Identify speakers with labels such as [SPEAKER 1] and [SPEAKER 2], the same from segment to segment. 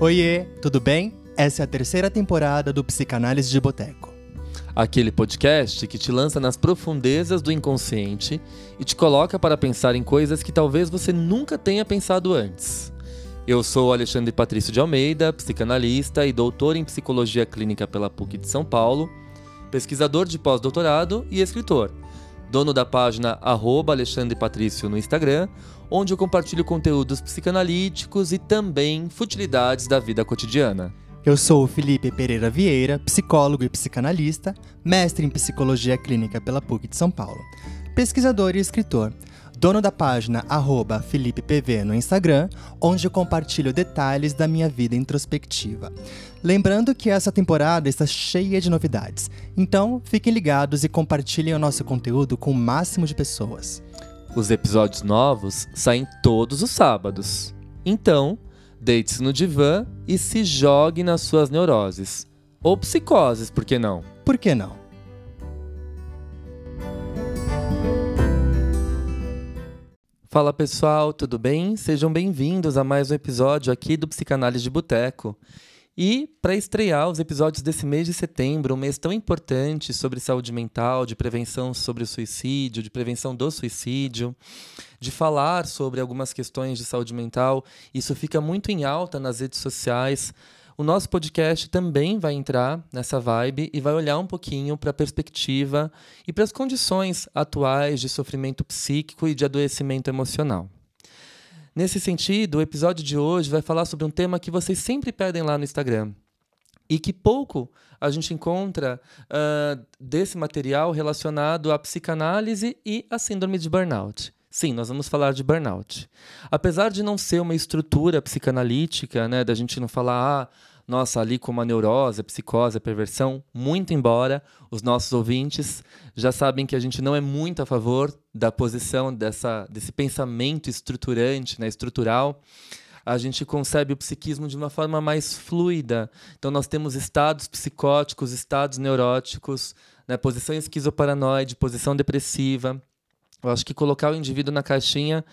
[SPEAKER 1] Oiê, tudo bem? Essa é a terceira temporada do Psicanálise de Boteco.
[SPEAKER 2] Aquele podcast que te lança nas profundezas do inconsciente e te coloca para pensar em coisas que talvez você nunca tenha pensado antes. Eu sou Alexandre Patrício de Almeida, psicanalista e doutor em psicologia clínica pela PUC de São Paulo, pesquisador de pós-doutorado e escritor. Dono da página Alexandre Patrício no Instagram, onde eu compartilho conteúdos psicanalíticos e também futilidades da vida cotidiana.
[SPEAKER 1] Eu sou o Felipe Pereira Vieira, psicólogo e psicanalista, mestre em psicologia clínica pela PUC de São Paulo, pesquisador e escritor, dono da página arroba FelipePV no Instagram, onde eu compartilho detalhes da minha vida introspectiva. Lembrando que essa temporada está cheia de novidades, então fiquem ligados e compartilhem o nosso conteúdo com o máximo de pessoas.
[SPEAKER 2] Os episódios novos saem todos os sábados. Então, deite-se no divã e se jogue nas suas neuroses. Ou psicoses, por que não?
[SPEAKER 1] Por que não?
[SPEAKER 2] Fala pessoal, tudo bem? Sejam bem-vindos a mais um episódio aqui do Psicanálise de Boteco. E para estrear os episódios desse mês de setembro, um mês tão importante sobre saúde mental, de prevenção sobre o suicídio, de prevenção do suicídio, de falar sobre algumas questões de saúde mental, isso fica muito em alta nas redes sociais. O nosso podcast também vai entrar nessa vibe e vai olhar um pouquinho para a perspectiva e para as condições atuais de sofrimento psíquico e de adoecimento emocional. Nesse sentido, o episódio de hoje vai falar sobre um tema que vocês sempre pedem lá no Instagram e que pouco a gente encontra uh, desse material relacionado à psicanálise e à síndrome de burnout. Sim, nós vamos falar de burnout. Apesar de não ser uma estrutura psicanalítica, né, da gente não falar, ah, nossa, ali como a neurose, a psicose, a perversão, muito embora os nossos ouvintes já sabem que a gente não é muito a favor da posição dessa, desse pensamento estruturante, né, estrutural, a gente concebe o psiquismo de uma forma mais fluida. Então, nós temos estados psicóticos, estados neuróticos, né, posição esquizoparanoide, posição depressiva. Eu acho que colocar o indivíduo na caixinha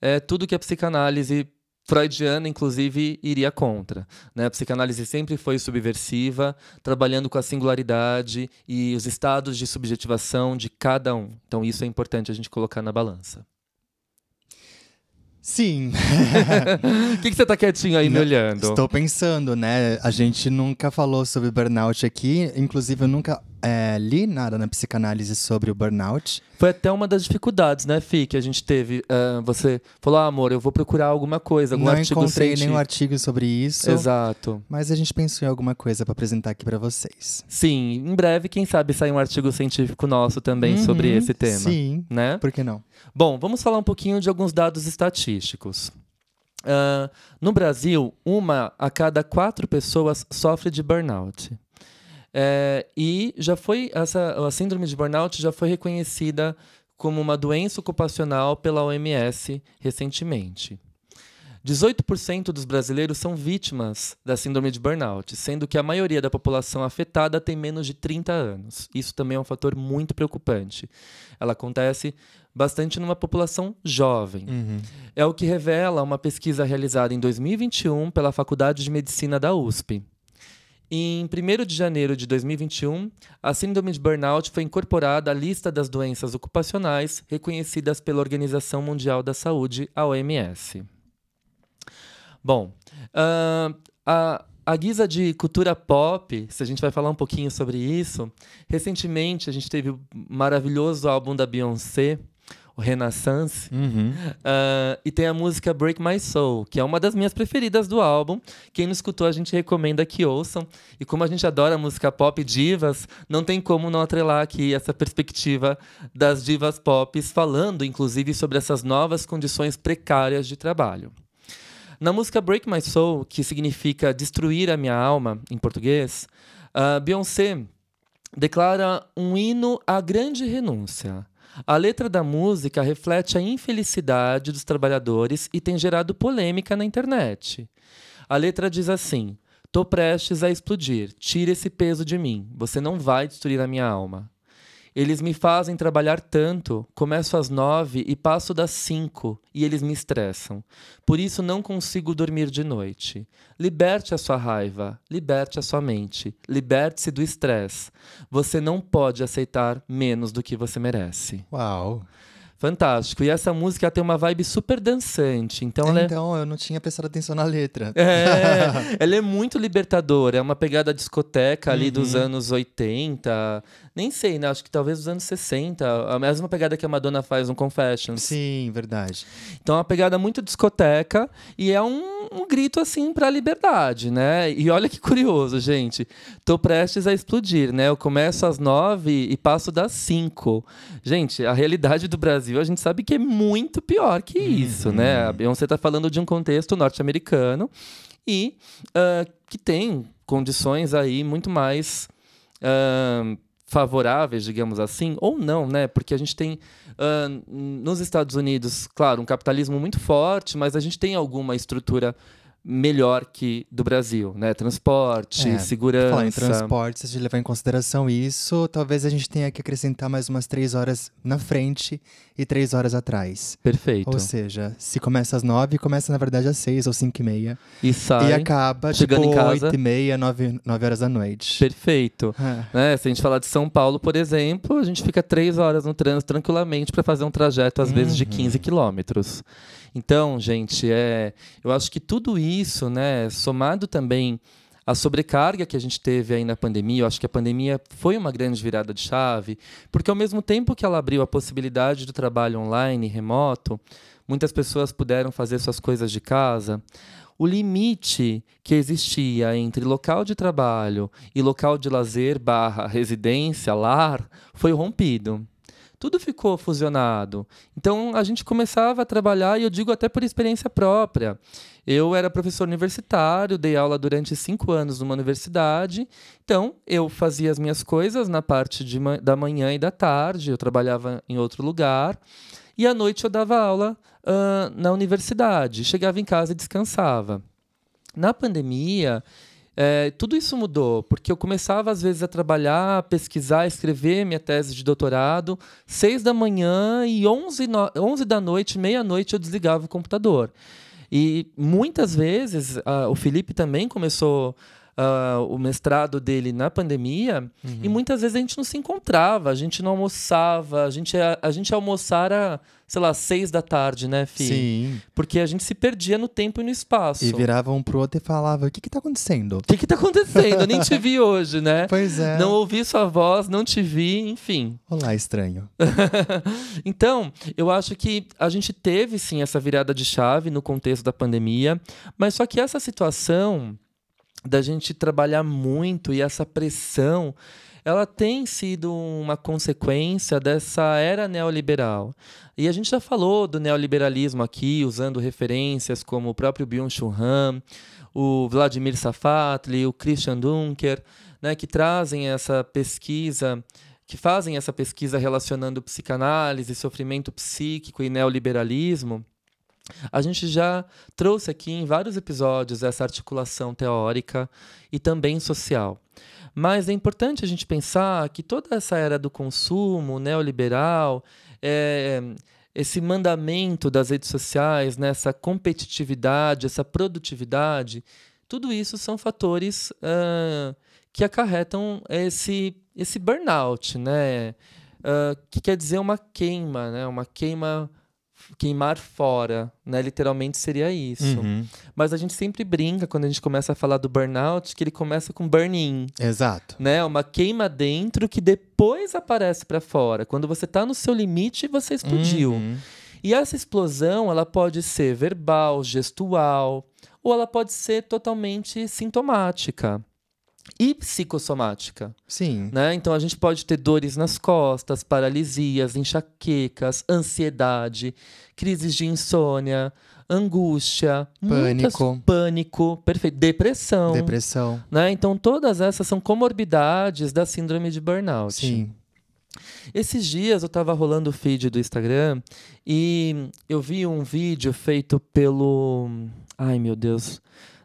[SPEAKER 2] é tudo que a psicanálise freudiana, inclusive, iria contra. Né? A psicanálise sempre foi subversiva, trabalhando com a singularidade e os estados de subjetivação de cada um. Então, isso é importante a gente colocar na balança.
[SPEAKER 1] Sim.
[SPEAKER 2] O que, que, você está quietinho aí me olhando?
[SPEAKER 1] Estou pensando, né? A gente nunca falou sobre burnout aqui. Inclusive, eu nunca é, li nada na psicanálise sobre o burnout.
[SPEAKER 2] Foi até uma das dificuldades, né, Fi, que a gente teve. Uh, você falou, ah, amor, eu vou procurar alguma coisa, algum
[SPEAKER 1] Não
[SPEAKER 2] artigo
[SPEAKER 1] encontrei
[SPEAKER 2] científico.
[SPEAKER 1] nenhum artigo sobre isso.
[SPEAKER 2] Exato.
[SPEAKER 1] Mas a gente pensou em alguma coisa para apresentar aqui para vocês.
[SPEAKER 2] Sim, em breve, quem sabe, sai um artigo científico nosso também uhum, sobre esse tema.
[SPEAKER 1] Sim,
[SPEAKER 2] né?
[SPEAKER 1] por que não?
[SPEAKER 2] Bom, vamos falar um pouquinho de alguns dados estatísticos. Uh, no Brasil, uma a cada quatro pessoas sofre de burnout. É, e já foi essa a síndrome de burnout já foi reconhecida como uma doença ocupacional pela OMS recentemente. 18% dos brasileiros são vítimas da síndrome de burnout, sendo que a maioria da população afetada tem menos de 30 anos. Isso também é um fator muito preocupante. Ela acontece bastante numa população jovem.
[SPEAKER 1] Uhum.
[SPEAKER 2] É o que revela uma pesquisa realizada em 2021 pela Faculdade de Medicina da USP. Em 1 de janeiro de 2021, a síndrome de burnout foi incorporada à lista das doenças ocupacionais reconhecidas pela Organização Mundial da Saúde, a OMS. Bom, uh, a, a guisa de cultura pop, se a gente vai falar um pouquinho sobre isso, recentemente a gente teve o maravilhoso álbum da Beyoncé, o Renaissance.
[SPEAKER 1] Uhum.
[SPEAKER 2] Uh, e tem a música Break My Soul, que é uma das minhas preferidas do álbum. Quem não escutou, a gente recomenda que ouçam. E como a gente adora música pop divas, não tem como não atrelar aqui essa perspectiva das divas pop, falando inclusive sobre essas novas condições precárias de trabalho. Na música Break My Soul, que significa destruir a minha alma em português, uh, Beyoncé declara um hino à grande renúncia a letra da música reflete a infelicidade dos trabalhadores e tem gerado polêmica na internet. A letra diz assim: Tô prestes a explodir, tira esse peso de mim, você não vai destruir a minha alma. Eles me fazem trabalhar tanto, começo às nove e passo das cinco, e eles me estressam. Por isso não consigo dormir de noite. Liberte a sua raiva, liberte a sua mente, liberte-se do estresse. Você não pode aceitar menos do que você merece.
[SPEAKER 1] Uau!
[SPEAKER 2] Fantástico. E essa música tem uma vibe super dançante. Então, é...
[SPEAKER 1] Então, eu não tinha prestado atenção na letra.
[SPEAKER 2] É, ela é muito libertadora. É uma pegada discoteca ali uhum. dos anos 80. Nem sei, né? Acho que talvez dos anos 60. A mesma pegada que a Madonna faz no Confessions.
[SPEAKER 1] Sim, verdade.
[SPEAKER 2] Então, é uma pegada muito discoteca. E é um, um grito, assim, pra liberdade, né? E olha que curioso, gente. Tô prestes a explodir, né? Eu começo às nove e passo das cinco. Gente, a realidade do Brasil Brasil, a gente sabe que é muito pior que isso, uhum. né? A Beyoncé está falando de um contexto norte-americano e uh, que tem condições aí muito mais uh, favoráveis, digamos assim, ou não, né? Porque a gente tem uh, nos Estados Unidos, claro, um capitalismo muito forte, mas a gente tem alguma estrutura melhor que do Brasil, né? Transporte, é, segurança.
[SPEAKER 1] Falar em transporte, se a gente levar em consideração isso, talvez a gente tenha que acrescentar mais umas três horas na frente e três horas atrás.
[SPEAKER 2] Perfeito.
[SPEAKER 1] Ou seja, se começa às nove, começa na verdade às seis ou cinco e meia.
[SPEAKER 2] E sai.
[SPEAKER 1] E acaba chegando tipo, em casa oito e meia, nove, nove horas da noite.
[SPEAKER 2] Perfeito. É. Né? Se a gente falar de São Paulo, por exemplo, a gente fica três horas no trânsito tranquilamente para fazer um trajeto às uhum. vezes de 15 quilômetros. Então, gente, é, eu acho que tudo isso, né, somado também à sobrecarga que a gente teve aí na pandemia, eu acho que a pandemia foi uma grande virada de chave, porque ao mesmo tempo que ela abriu a possibilidade do trabalho online, remoto, muitas pessoas puderam fazer suas coisas de casa. O limite que existia entre local de trabalho e local de lazer barra residência, lar, foi rompido tudo ficou fusionado. Então a gente começava a trabalhar, e eu digo até por experiência própria. Eu era professor universitário, dei aula durante cinco anos numa universidade, então eu fazia as minhas coisas na parte de, da manhã e da tarde, eu trabalhava em outro lugar, e à noite eu dava aula uh, na universidade. Chegava em casa e descansava. Na pandemia, é, tudo isso mudou, porque eu começava às vezes a trabalhar, a pesquisar, escrever minha tese de doutorado, seis da manhã e onze, no, onze da noite, meia-noite eu desligava o computador. E muitas vezes, uh, o Felipe também começou uh, o mestrado dele na pandemia uhum. e muitas vezes a gente não se encontrava, a gente não almoçava, a gente, a, a gente almoçara, sei lá, seis da tarde, né, Fih?
[SPEAKER 1] Sim.
[SPEAKER 2] Porque a gente se perdia no tempo e no espaço.
[SPEAKER 1] E virava um pro outro e falava: o que que tá acontecendo? O
[SPEAKER 2] que que tá acontecendo? Eu nem te vi hoje, né?
[SPEAKER 1] Pois é.
[SPEAKER 2] Não ouvi sua voz, não te vi, enfim.
[SPEAKER 1] Olá, estranho.
[SPEAKER 2] então, eu acho que a gente teve sim essa virada de chave no contexto da pandemia, mas só que essa situação da gente trabalhar muito e essa pressão ela tem sido uma consequência dessa era neoliberal. E a gente já falou do neoliberalismo aqui, usando referências como o próprio Byung-Chul Han, o Vladimir Safatli, o Christian Dunker, né, que trazem essa pesquisa, que fazem essa pesquisa relacionando psicanálise, sofrimento psíquico e neoliberalismo. A gente já trouxe aqui em vários episódios essa articulação teórica e também social. Mas é importante a gente pensar que toda essa era do consumo neoliberal, é, esse mandamento das redes sociais, né, essa competitividade, essa produtividade, tudo isso são fatores uh, que acarretam esse, esse burnout, né? Uh, que quer dizer uma queima, né? uma queima queimar fora, né? Literalmente seria isso. Uhum. Mas a gente sempre brinca quando a gente começa a falar do burnout, que ele começa com burn-in.
[SPEAKER 1] Exato.
[SPEAKER 2] Né? Uma queima dentro que depois aparece para fora. Quando você está no seu limite, você explodiu. Uhum. E essa explosão, ela pode ser verbal, gestual, ou ela pode ser totalmente sintomática e psicossomática.
[SPEAKER 1] Sim.
[SPEAKER 2] Né? Então a gente pode ter dores nas costas, paralisias, enxaquecas, ansiedade, crises de insônia, angústia,
[SPEAKER 1] pânico,
[SPEAKER 2] muitas, pânico, perfeito, depressão.
[SPEAKER 1] Depressão.
[SPEAKER 2] Né? Então todas essas são comorbidades da síndrome de burnout.
[SPEAKER 1] Sim.
[SPEAKER 2] Esses dias eu estava rolando o feed do Instagram e eu vi um vídeo feito pelo. Ai meu Deus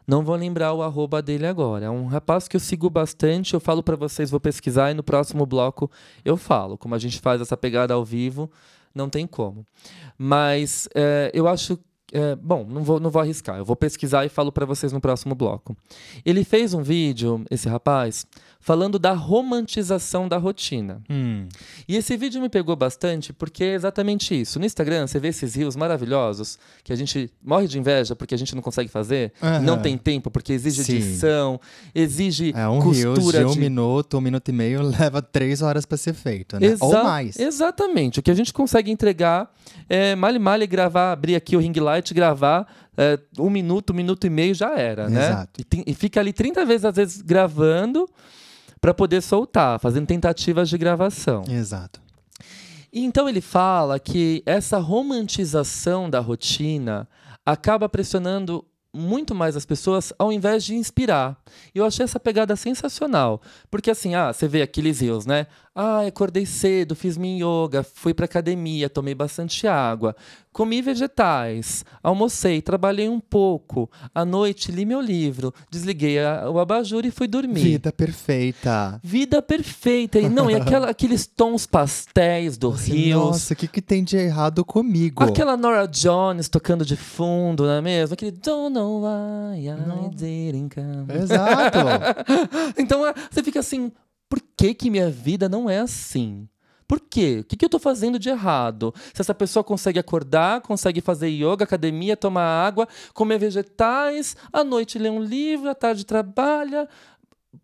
[SPEAKER 2] Não vou lembrar o arroba dele agora. É um rapaz que eu sigo bastante. Eu falo para vocês, vou pesquisar e no próximo bloco eu falo. Como a gente faz essa pegada ao vivo, não tem como. Mas é, eu acho é, bom, não vou, não vou arriscar. Eu vou pesquisar e falo para vocês no próximo bloco. Ele fez um vídeo, esse rapaz, falando da romantização da rotina.
[SPEAKER 1] Hum.
[SPEAKER 2] E esse vídeo me pegou bastante porque é exatamente isso. No Instagram, você vê esses rios maravilhosos que a gente morre de inveja porque a gente não consegue fazer,
[SPEAKER 1] Aham.
[SPEAKER 2] não tem tempo porque exige
[SPEAKER 1] Sim.
[SPEAKER 2] edição, exige
[SPEAKER 1] É um
[SPEAKER 2] costura
[SPEAKER 1] de um
[SPEAKER 2] de
[SPEAKER 1] minuto, um minuto e meio, leva três horas pra ser feito, né? Ou
[SPEAKER 2] Exa-
[SPEAKER 1] mais.
[SPEAKER 2] Exatamente. O que a gente consegue entregar é male male gravar, abrir aqui o ring light, gravar é, um minuto, um minuto e meio já era, né?
[SPEAKER 1] Exato.
[SPEAKER 2] E, e fica ali 30 vezes, às vezes, gravando para poder soltar, fazendo tentativas de gravação.
[SPEAKER 1] Exato.
[SPEAKER 2] E então ele fala que essa romantização da rotina acaba pressionando muito mais as pessoas ao invés de inspirar. E eu achei essa pegada sensacional. Porque assim, ah, você vê aqueles rios, né? Ah, acordei cedo, fiz minha yoga, fui pra academia, tomei bastante água, comi vegetais, almocei, trabalhei um pouco, à noite li meu livro, desliguei a- o abajur e fui dormir.
[SPEAKER 1] Vida perfeita.
[SPEAKER 2] Vida perfeita. E não, e aquela- aqueles tons pastéis do Rios.
[SPEAKER 1] Nossa, o que, que tem de errado comigo?
[SPEAKER 2] Aquela Nora Jones tocando de fundo, não é mesmo? Aquele Don't know why I
[SPEAKER 1] Não.
[SPEAKER 2] didn't come.
[SPEAKER 1] Exato.
[SPEAKER 2] então é, você fica assim, por que que minha vida não é assim? Por quê? O que, que eu tô fazendo de errado? Se essa pessoa consegue acordar, consegue fazer yoga, academia, tomar água, comer vegetais, à noite lê um livro, à tarde trabalha.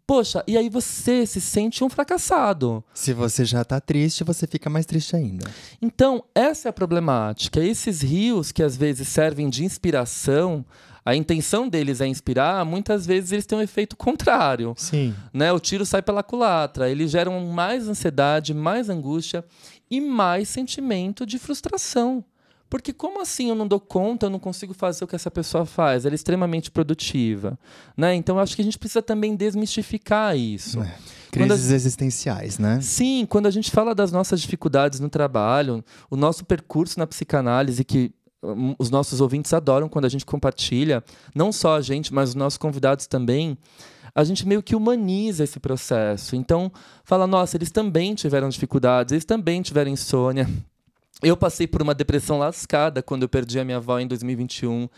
[SPEAKER 2] Poxa, e aí você se sente um fracassado.
[SPEAKER 1] Se você já tá triste, você fica mais triste ainda.
[SPEAKER 2] Então, essa é a problemática. Esses rios que às vezes servem de inspiração, a intenção deles é inspirar, muitas vezes eles têm um efeito contrário.
[SPEAKER 1] Sim.
[SPEAKER 2] Né? O tiro sai pela culatra. Eles geram mais ansiedade, mais angústia e mais sentimento de frustração. Porque como assim eu não dou conta, eu não consigo fazer o que essa pessoa faz? Ela é extremamente produtiva. Né? Então, acho que a gente precisa também desmistificar isso.
[SPEAKER 1] É. Crises existenciais, né?
[SPEAKER 2] Sim, quando a gente fala das nossas dificuldades no trabalho, o nosso percurso na psicanálise, que os nossos ouvintes adoram quando a gente compartilha, não só a gente, mas os nossos convidados também, a gente meio que humaniza esse processo. Então, fala, nossa, eles também tiveram dificuldades, eles também tiveram insônia. Eu passei por uma depressão lascada quando eu perdi a minha avó em 2021.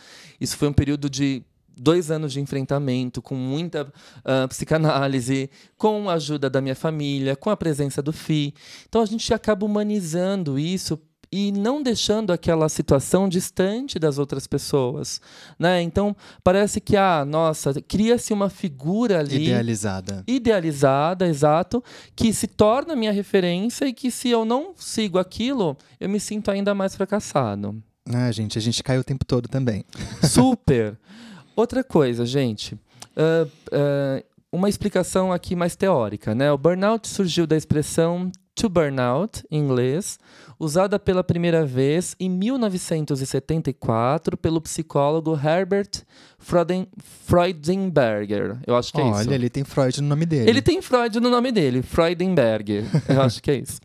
[SPEAKER 2] Isso foi um período de dois anos de enfrentamento, com muita ah, psicanálise, com a ajuda da minha família, com a presença do FI. Então a gente acaba humanizando isso e não deixando aquela situação distante das outras pessoas, né? Então parece que ah, nossa, cria-se uma figura ali
[SPEAKER 1] Idealizada.
[SPEAKER 2] idealizada, exato, que se torna minha referência e que se eu não sigo aquilo, eu me sinto ainda mais fracassado.
[SPEAKER 1] Ah, gente, a gente cai o tempo todo também.
[SPEAKER 2] Super. Outra coisa, gente. ah, ah, uma explicação aqui mais teórica, né? O burnout surgiu da expressão to burnout, em inglês, usada pela primeira vez em 1974 pelo psicólogo Herbert Froden, Freudenberger. Eu acho que é isso.
[SPEAKER 1] Olha, ele tem Freud no nome dele.
[SPEAKER 2] Ele tem Freud no nome dele, Freudenberger. Eu acho que é isso.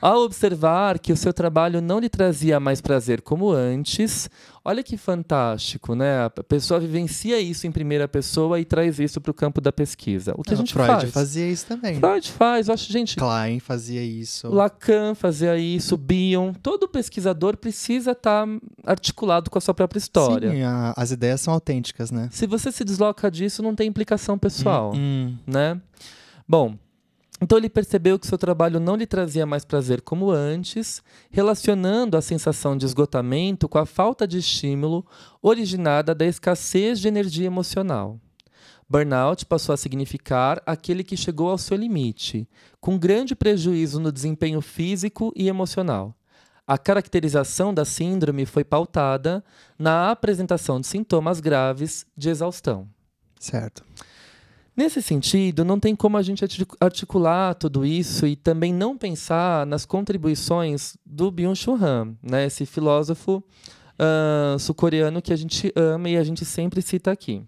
[SPEAKER 2] Ao observar que o seu trabalho não lhe trazia mais prazer como antes, olha que fantástico, né? A pessoa vivencia isso em primeira pessoa e traz isso para o campo da pesquisa. O que a gente
[SPEAKER 1] Freud
[SPEAKER 2] faz?
[SPEAKER 1] fazia isso também.
[SPEAKER 2] Freud faz, eu acho, gente.
[SPEAKER 1] Klein fazia isso.
[SPEAKER 2] Lacan fazia isso, Bion. Todo pesquisador precisa estar articulado com a sua própria história.
[SPEAKER 1] Sim, a- as ideias são autênticas, né?
[SPEAKER 2] Se você se desloca disso, não tem implicação pessoal.
[SPEAKER 1] Hum,
[SPEAKER 2] né? Bom, então ele percebeu que seu trabalho não lhe trazia mais prazer como antes, relacionando a sensação de esgotamento com a falta de estímulo originada da escassez de energia emocional. Burnout passou a significar aquele que chegou ao seu limite, com grande prejuízo no desempenho físico e emocional. A caracterização da síndrome foi pautada na apresentação de sintomas graves de exaustão.
[SPEAKER 1] certo.
[SPEAKER 2] Nesse sentido, não tem como a gente artic- articular tudo isso e também não pensar nas contribuições do Byung-Chul Han, né? esse filósofo ah, sul-coreano que a gente ama e a gente sempre cita aqui.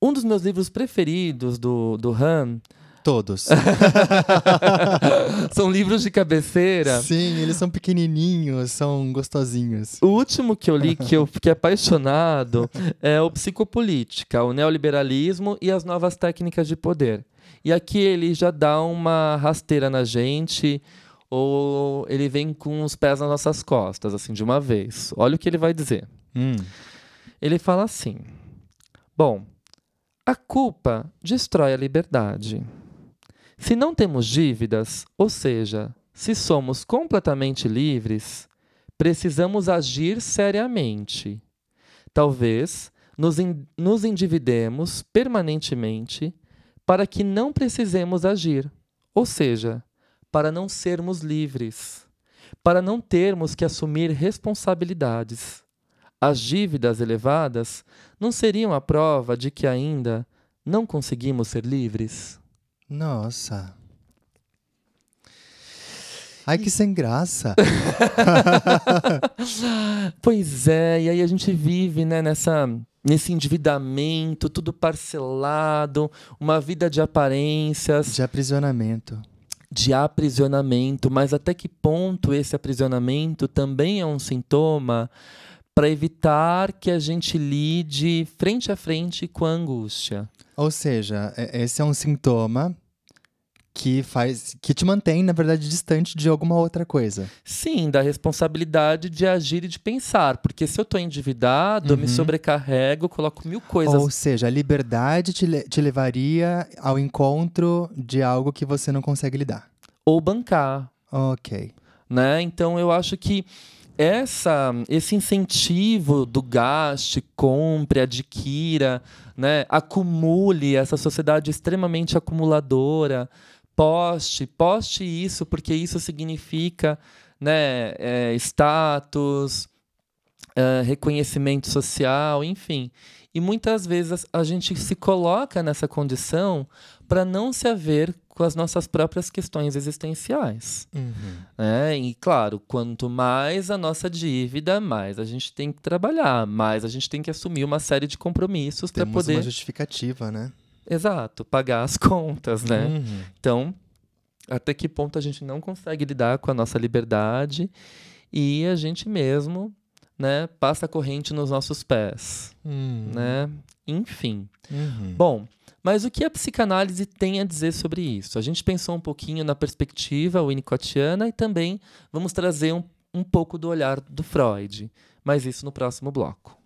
[SPEAKER 2] Um dos meus livros preferidos do, do Han
[SPEAKER 1] Todos.
[SPEAKER 2] são livros de cabeceira.
[SPEAKER 1] Sim, eles são pequenininhos, são gostosinhos.
[SPEAKER 2] O último que eu li que eu fiquei apaixonado é o Psicopolítica, o Neoliberalismo e as Novas Técnicas de Poder. E aqui ele já dá uma rasteira na gente, ou ele vem com os pés nas nossas costas, assim, de uma vez. Olha o que ele vai dizer.
[SPEAKER 1] Hum.
[SPEAKER 2] Ele fala assim: Bom, a culpa destrói a liberdade. Se não temos dívidas, ou seja, se somos completamente livres, precisamos agir seriamente. Talvez nos, nos endividemos permanentemente para que não precisemos agir, ou seja, para não sermos livres, para não termos que assumir responsabilidades. As dívidas elevadas não seriam a prova de que ainda não conseguimos ser livres?
[SPEAKER 1] Nossa. Ai, que sem graça.
[SPEAKER 2] pois é, e aí a gente vive né, nessa, nesse endividamento, tudo parcelado, uma vida de aparências.
[SPEAKER 1] De aprisionamento.
[SPEAKER 2] De aprisionamento, mas até que ponto esse aprisionamento também é um sintoma para evitar que a gente lide frente a frente com a angústia?
[SPEAKER 1] Ou seja, esse é um sintoma que faz que te mantém, na verdade, distante de alguma outra coisa.
[SPEAKER 2] Sim, da responsabilidade de agir e de pensar. Porque se eu estou endividado, uhum. eu me uhum. sobrecarrego, coloco mil coisas.
[SPEAKER 1] Ou seja, a liberdade te, te levaria ao encontro de algo que você não consegue lidar.
[SPEAKER 2] Ou bancar.
[SPEAKER 1] Ok.
[SPEAKER 2] Né? Então eu acho que essa, esse incentivo do gaste, compre, adquira, né, acumule, essa sociedade extremamente acumuladora, poste, poste isso, porque isso significa né, é, status, é, reconhecimento social, enfim. E muitas vezes a gente se coloca nessa condição para não se haver com as nossas próprias questões existenciais.
[SPEAKER 1] Uhum.
[SPEAKER 2] É, e claro, quanto mais a nossa dívida, mais a gente tem que trabalhar, mais a gente tem que assumir uma série de compromissos para poder.
[SPEAKER 1] uma justificativa, né?
[SPEAKER 2] Exato, pagar as contas, né?
[SPEAKER 1] Uhum.
[SPEAKER 2] Então, até que ponto a gente não consegue lidar com a nossa liberdade e a gente mesmo né, passa a corrente nos nossos pés,
[SPEAKER 1] uhum.
[SPEAKER 2] né? Enfim.
[SPEAKER 1] Uhum.
[SPEAKER 2] Bom, mas o que a psicanálise tem a dizer sobre isso? A gente pensou um pouquinho na perspectiva winnicottiana e também vamos trazer um, um pouco do olhar do Freud, mas isso no próximo bloco.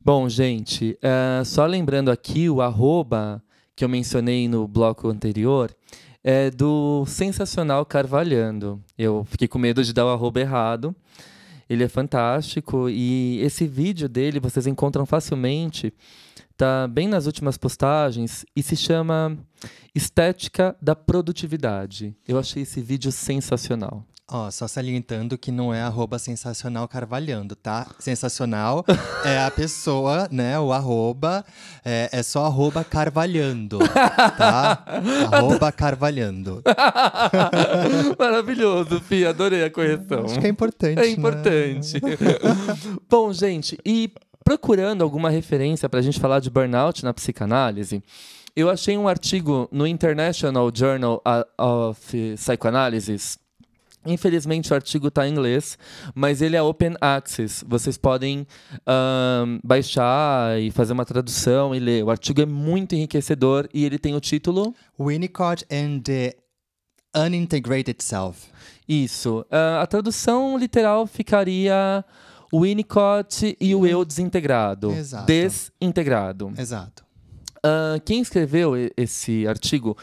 [SPEAKER 2] Bom, gente, uh, só lembrando aqui o arroba que eu mencionei no bloco anterior, é do Sensacional Carvalhando. Eu fiquei com medo de dar o arroba errado. Ele é fantástico e esse vídeo dele vocês encontram facilmente. Tá bem nas últimas postagens e se chama Estética da Produtividade. Eu achei esse vídeo sensacional.
[SPEAKER 1] Ó, só salientando que não é arroba sensacional carvalhando, tá? Sensacional é a pessoa, né? O arroba é, é só arroba carvalhando, tá? arroba carvalhando.
[SPEAKER 2] Maravilhoso, Fih, adorei a correção.
[SPEAKER 1] Acho que é importante,
[SPEAKER 2] É importante. Né? Bom, gente, e procurando alguma referência para a gente falar de burnout na psicanálise, eu achei um artigo no International Journal of Psychoanalysis Infelizmente o artigo está em inglês, mas ele é open access. Vocês podem um, baixar e fazer uma tradução e ler. O artigo é muito enriquecedor e ele tem o título
[SPEAKER 1] Winnicott and the Unintegrated Self.
[SPEAKER 2] Isso. Uh, a tradução literal ficaria Winnicott e o eu desintegrado.
[SPEAKER 1] Exato.
[SPEAKER 2] Desintegrado.
[SPEAKER 1] Exato.
[SPEAKER 2] Uh, quem escreveu esse artigo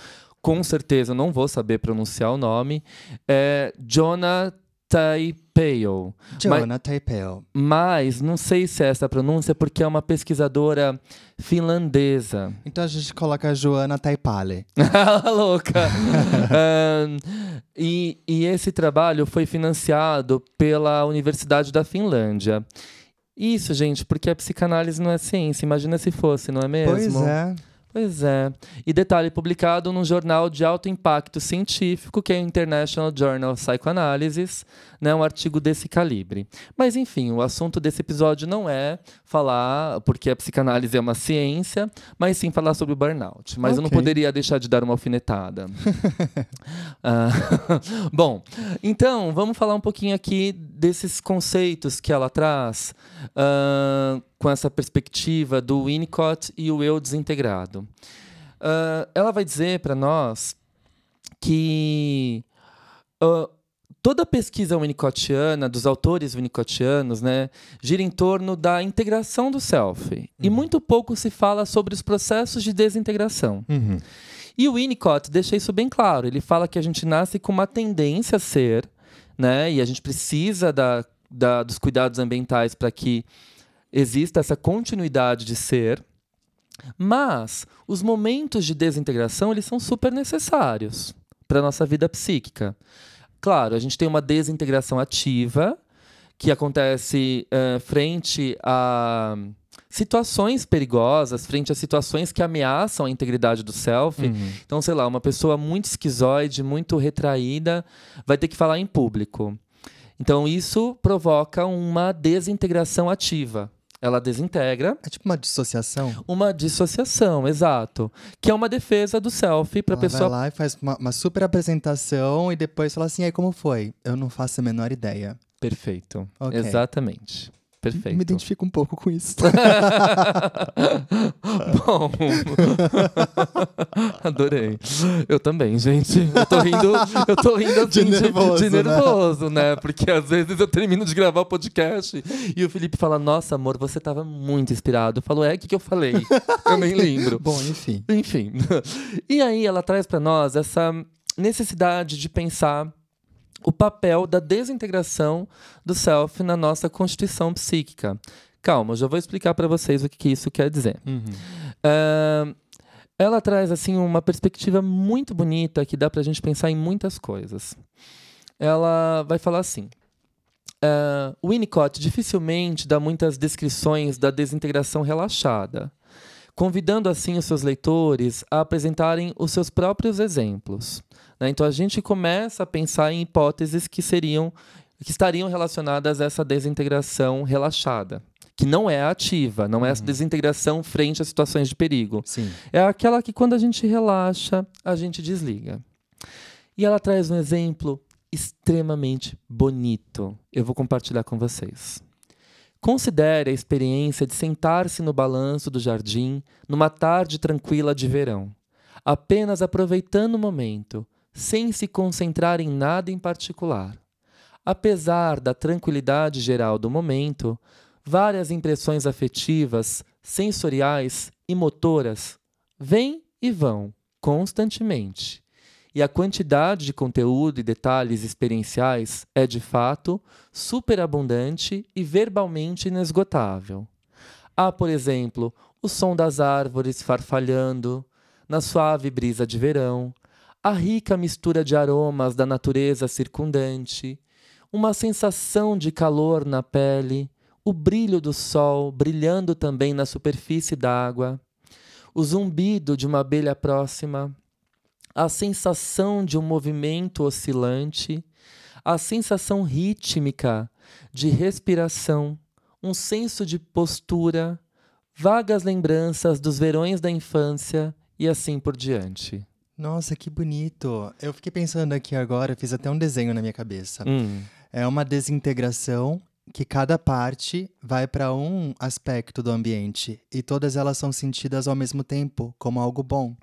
[SPEAKER 2] com certeza não vou saber pronunciar o nome, é Jonah Taipeo.
[SPEAKER 1] Jonah Taipeo.
[SPEAKER 2] Mas não sei se é essa pronúncia porque é uma pesquisadora finlandesa.
[SPEAKER 1] Então a gente coloca a Joana Taipale.
[SPEAKER 2] Louca! um, e, e esse trabalho foi financiado pela Universidade da Finlândia. Isso, gente, porque a psicanálise não é ciência. Imagina se fosse, não é mesmo?
[SPEAKER 1] Pois é.
[SPEAKER 2] Pois é. E detalhe, publicado num jornal de alto impacto científico, que é o International Journal of Psychoanalysis, né, um artigo desse calibre. Mas, enfim, o assunto desse episódio não é falar, porque a psicanálise é uma ciência, mas sim falar sobre o burnout. Mas okay. eu não poderia deixar de dar uma alfinetada. ah, bom, então, vamos falar um pouquinho aqui desses conceitos que ela traz. Uh, com essa perspectiva do Winnicott e o eu desintegrado. Uh, ela vai dizer para nós que uh, toda a pesquisa winnicottiana, dos autores winnicottianos, né, gira em torno da integração do self. Uhum. E muito pouco se fala sobre os processos de desintegração. Uhum. E o Winnicott deixa isso bem claro. Ele fala que a gente nasce com uma tendência a ser, né, e a gente precisa da, da dos cuidados ambientais para que exista essa continuidade de ser, mas os momentos de desintegração eles são super necessários para a nossa vida psíquica. Claro, a gente tem uma desintegração ativa que acontece uh, frente a situações perigosas, frente a situações que ameaçam a integridade do self. Uhum. Então, sei lá, uma pessoa muito esquizoide, muito retraída, vai ter que falar em público. Então, isso provoca uma desintegração ativa ela desintegra.
[SPEAKER 1] É tipo uma dissociação?
[SPEAKER 2] Uma dissociação, exato. Que é uma defesa do self para a pessoa.
[SPEAKER 1] Vai lá e faz uma, uma, super apresentação e depois fala assim: aí como foi? Eu não faço a menor ideia.
[SPEAKER 2] Perfeito. Okay. Exatamente. Perfeito.
[SPEAKER 1] Me identifico um pouco com isso.
[SPEAKER 2] Bom. Adorei. Eu também, gente. Eu tô rindo, eu tô rindo assim, de nervoso, de, de nervoso né? né? Porque às vezes eu termino de gravar o podcast e o Felipe fala: Nossa, amor, você tava muito inspirado. Eu falo: É, o que, que eu falei? Eu nem lembro.
[SPEAKER 1] Bom, enfim.
[SPEAKER 2] Enfim. E aí ela traz para nós essa necessidade de pensar o papel da desintegração do self na nossa constituição psíquica. Calma, eu já vou explicar para vocês o que, que, isso quer dizer. Uhum. Uh, ela traz assim uma perspectiva muito bonita que dá para a gente pensar em muitas coisas. Ela vai falar assim: uh, Winnicott dificilmente dá muitas descrições da desintegração relaxada, convidando assim os seus leitores a apresentarem os seus próprios exemplos. Né? Então a gente começa a pensar em hipóteses que seriam que estariam relacionadas a essa desintegração relaxada, que não é ativa, não é essa uhum. desintegração frente a situações de perigo.
[SPEAKER 1] Sim.
[SPEAKER 2] É aquela que quando a gente relaxa, a gente desliga. E ela traz um exemplo extremamente bonito. Eu vou compartilhar com vocês. Considere a experiência de sentar-se no balanço do jardim numa tarde tranquila de verão, apenas aproveitando o momento, sem se concentrar em nada em particular. Apesar da tranquilidade geral do momento, várias impressões afetivas, sensoriais e motoras vêm e vão constantemente. E a quantidade de conteúdo e detalhes experienciais é, de fato, superabundante e verbalmente inesgotável. Há, por exemplo, o som das árvores farfalhando, na suave brisa de verão, a rica mistura de aromas da natureza circundante, uma sensação de calor na pele, o brilho do sol brilhando também na superfície d'água, o zumbido de uma abelha próxima, a sensação de um movimento oscilante, a sensação rítmica de respiração, um senso de postura, vagas lembranças dos verões da infância e assim por diante.
[SPEAKER 1] Nossa, que bonito. Eu fiquei pensando aqui agora, fiz até um desenho na minha cabeça. Hum. É uma desintegração que cada parte vai para um aspecto do ambiente e todas elas são sentidas ao mesmo tempo como algo bom.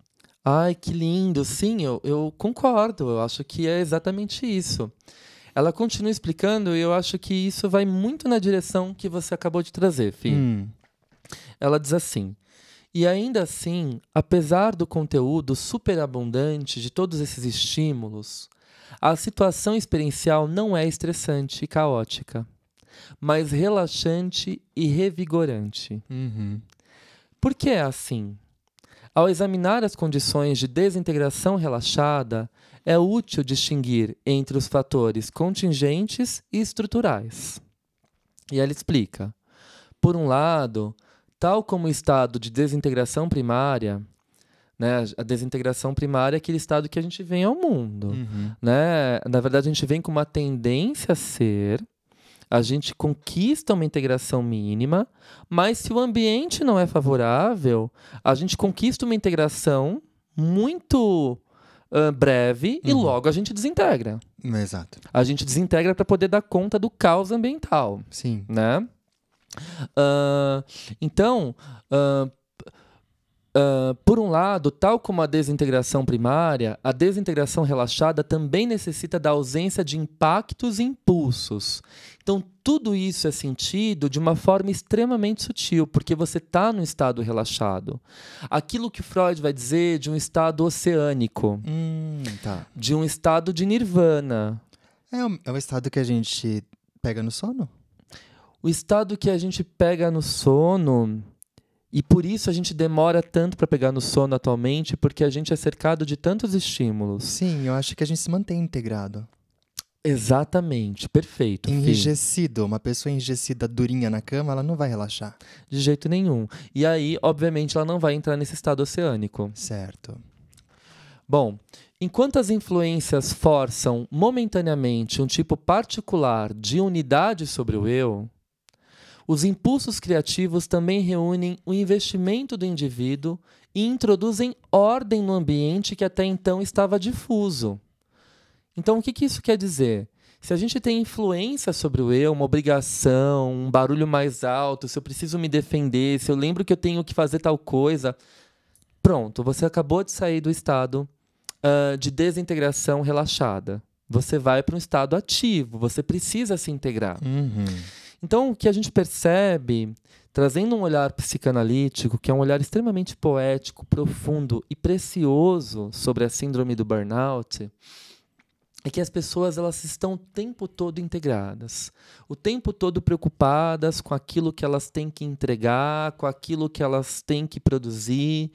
[SPEAKER 2] Ai, que lindo! Sim, eu, eu concordo. Eu acho que é exatamente isso. Ela continua explicando e eu acho que isso vai muito na direção que você acabou de trazer, Fih. Hum. Ela diz assim: e ainda assim, apesar do conteúdo superabundante de todos esses estímulos, a situação experiencial não é estressante e caótica, mas relaxante e revigorante. Uhum. Por que é assim? Ao examinar as condições de desintegração relaxada, é útil distinguir entre os fatores contingentes e estruturais. E ela explica: por um lado, Tal como o estado de desintegração primária, Né? A desintegração primária é aquele estado que a gente vem ao mundo.
[SPEAKER 1] Uhum.
[SPEAKER 2] Né? Na verdade, a gente vem com uma tendência a ser, a gente conquista uma integração mínima, mas se o ambiente não é favorável, a gente conquista uma integração muito uh, breve e
[SPEAKER 1] Uhum.
[SPEAKER 2] logo a gente desintegra.
[SPEAKER 1] Exato.
[SPEAKER 2] A gente desintegra para poder dar conta do caos ambiental
[SPEAKER 1] Sim.
[SPEAKER 2] né? Ah, então, ah, ah, por um lado, tal como a desintegração primária, a desintegração relaxada também necessita da ausência de impactos e impulsos. Então, tudo isso é sentido de uma forma extremamente sutil, porque você está num estado relaxado. Aquilo que Freud vai dizer de um estado oceânico,
[SPEAKER 1] Hum, tá.
[SPEAKER 2] de um estado de nirvana,
[SPEAKER 1] É o, é o estado que a gente pega no sono?
[SPEAKER 2] o estado que a gente pega no sono e por isso a gente demora tanto para pegar no sono atualmente, porque a gente é cercado de tantos estímulos.
[SPEAKER 1] Sim, eu acho que a gente se mantém integrado.
[SPEAKER 2] Exatamente, perfeito.
[SPEAKER 1] Enrijecido. Uma pessoa enrijecida durinha na cama, ela não vai relaxar.
[SPEAKER 2] De jeito nenhum. E aí, obviamente, ela não vai entrar nesse estado oceânico.
[SPEAKER 1] Certo.
[SPEAKER 2] Bom, enquanto as influências forçam momentaneamente um tipo particular de unidade sobre o eu, os impulsos criativos também reúnem o investimento do indivíduo e introduzem ordem no ambiente que até então estava difuso. Então, o que, que isso quer dizer? Se a gente tem influência sobre o eu, uma obrigação, um barulho mais alto, se eu preciso me defender, se eu lembro que eu tenho que fazer tal coisa, pronto, você acabou de sair do estado ah, de desintegração relaxada. Você vai para um estado ativo, você precisa se integrar.
[SPEAKER 1] Uhum.
[SPEAKER 2] Então, o que a gente percebe, trazendo um olhar psicanalítico, que é um olhar extremamente poético, profundo e precioso sobre a síndrome do burnout, é que as pessoas elas estão o tempo todo integradas, o tempo todo preocupadas com aquilo que elas têm que entregar, com aquilo que elas têm que produzir,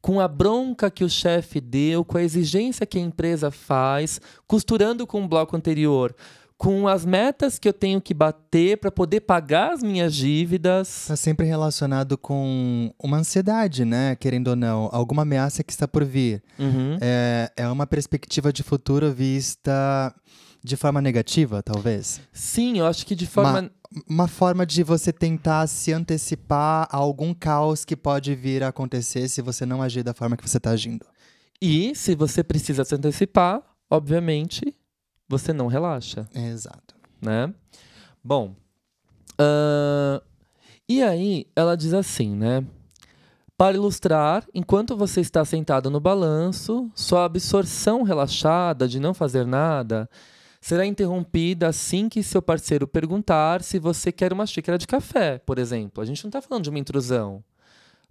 [SPEAKER 2] com a bronca que o chefe deu, com a exigência que a empresa faz, costurando com o bloco anterior, com as metas que eu tenho que bater para poder pagar as minhas dívidas.
[SPEAKER 1] Está sempre relacionado com uma ansiedade, né? Querendo ou não, alguma ameaça que está por vir.
[SPEAKER 2] Uhum.
[SPEAKER 1] É, é uma perspectiva de futuro vista de forma negativa, talvez.
[SPEAKER 2] Sim, eu acho que de forma.
[SPEAKER 1] Uma forma de você tentar se antecipar a algum caos que pode vir a acontecer se você não agir da forma que você está agindo.
[SPEAKER 2] E se você precisa se antecipar, obviamente, você não relaxa.
[SPEAKER 1] Exato.
[SPEAKER 2] né? Bom, ahn, e aí ela diz assim, né? Para ilustrar, enquanto você está sentado no balanço, sua absorção relaxada de não fazer nada será interrompida assim que seu parceiro perguntar se você quer uma xícara de café, por exemplo. A gente não está falando de uma intrusão,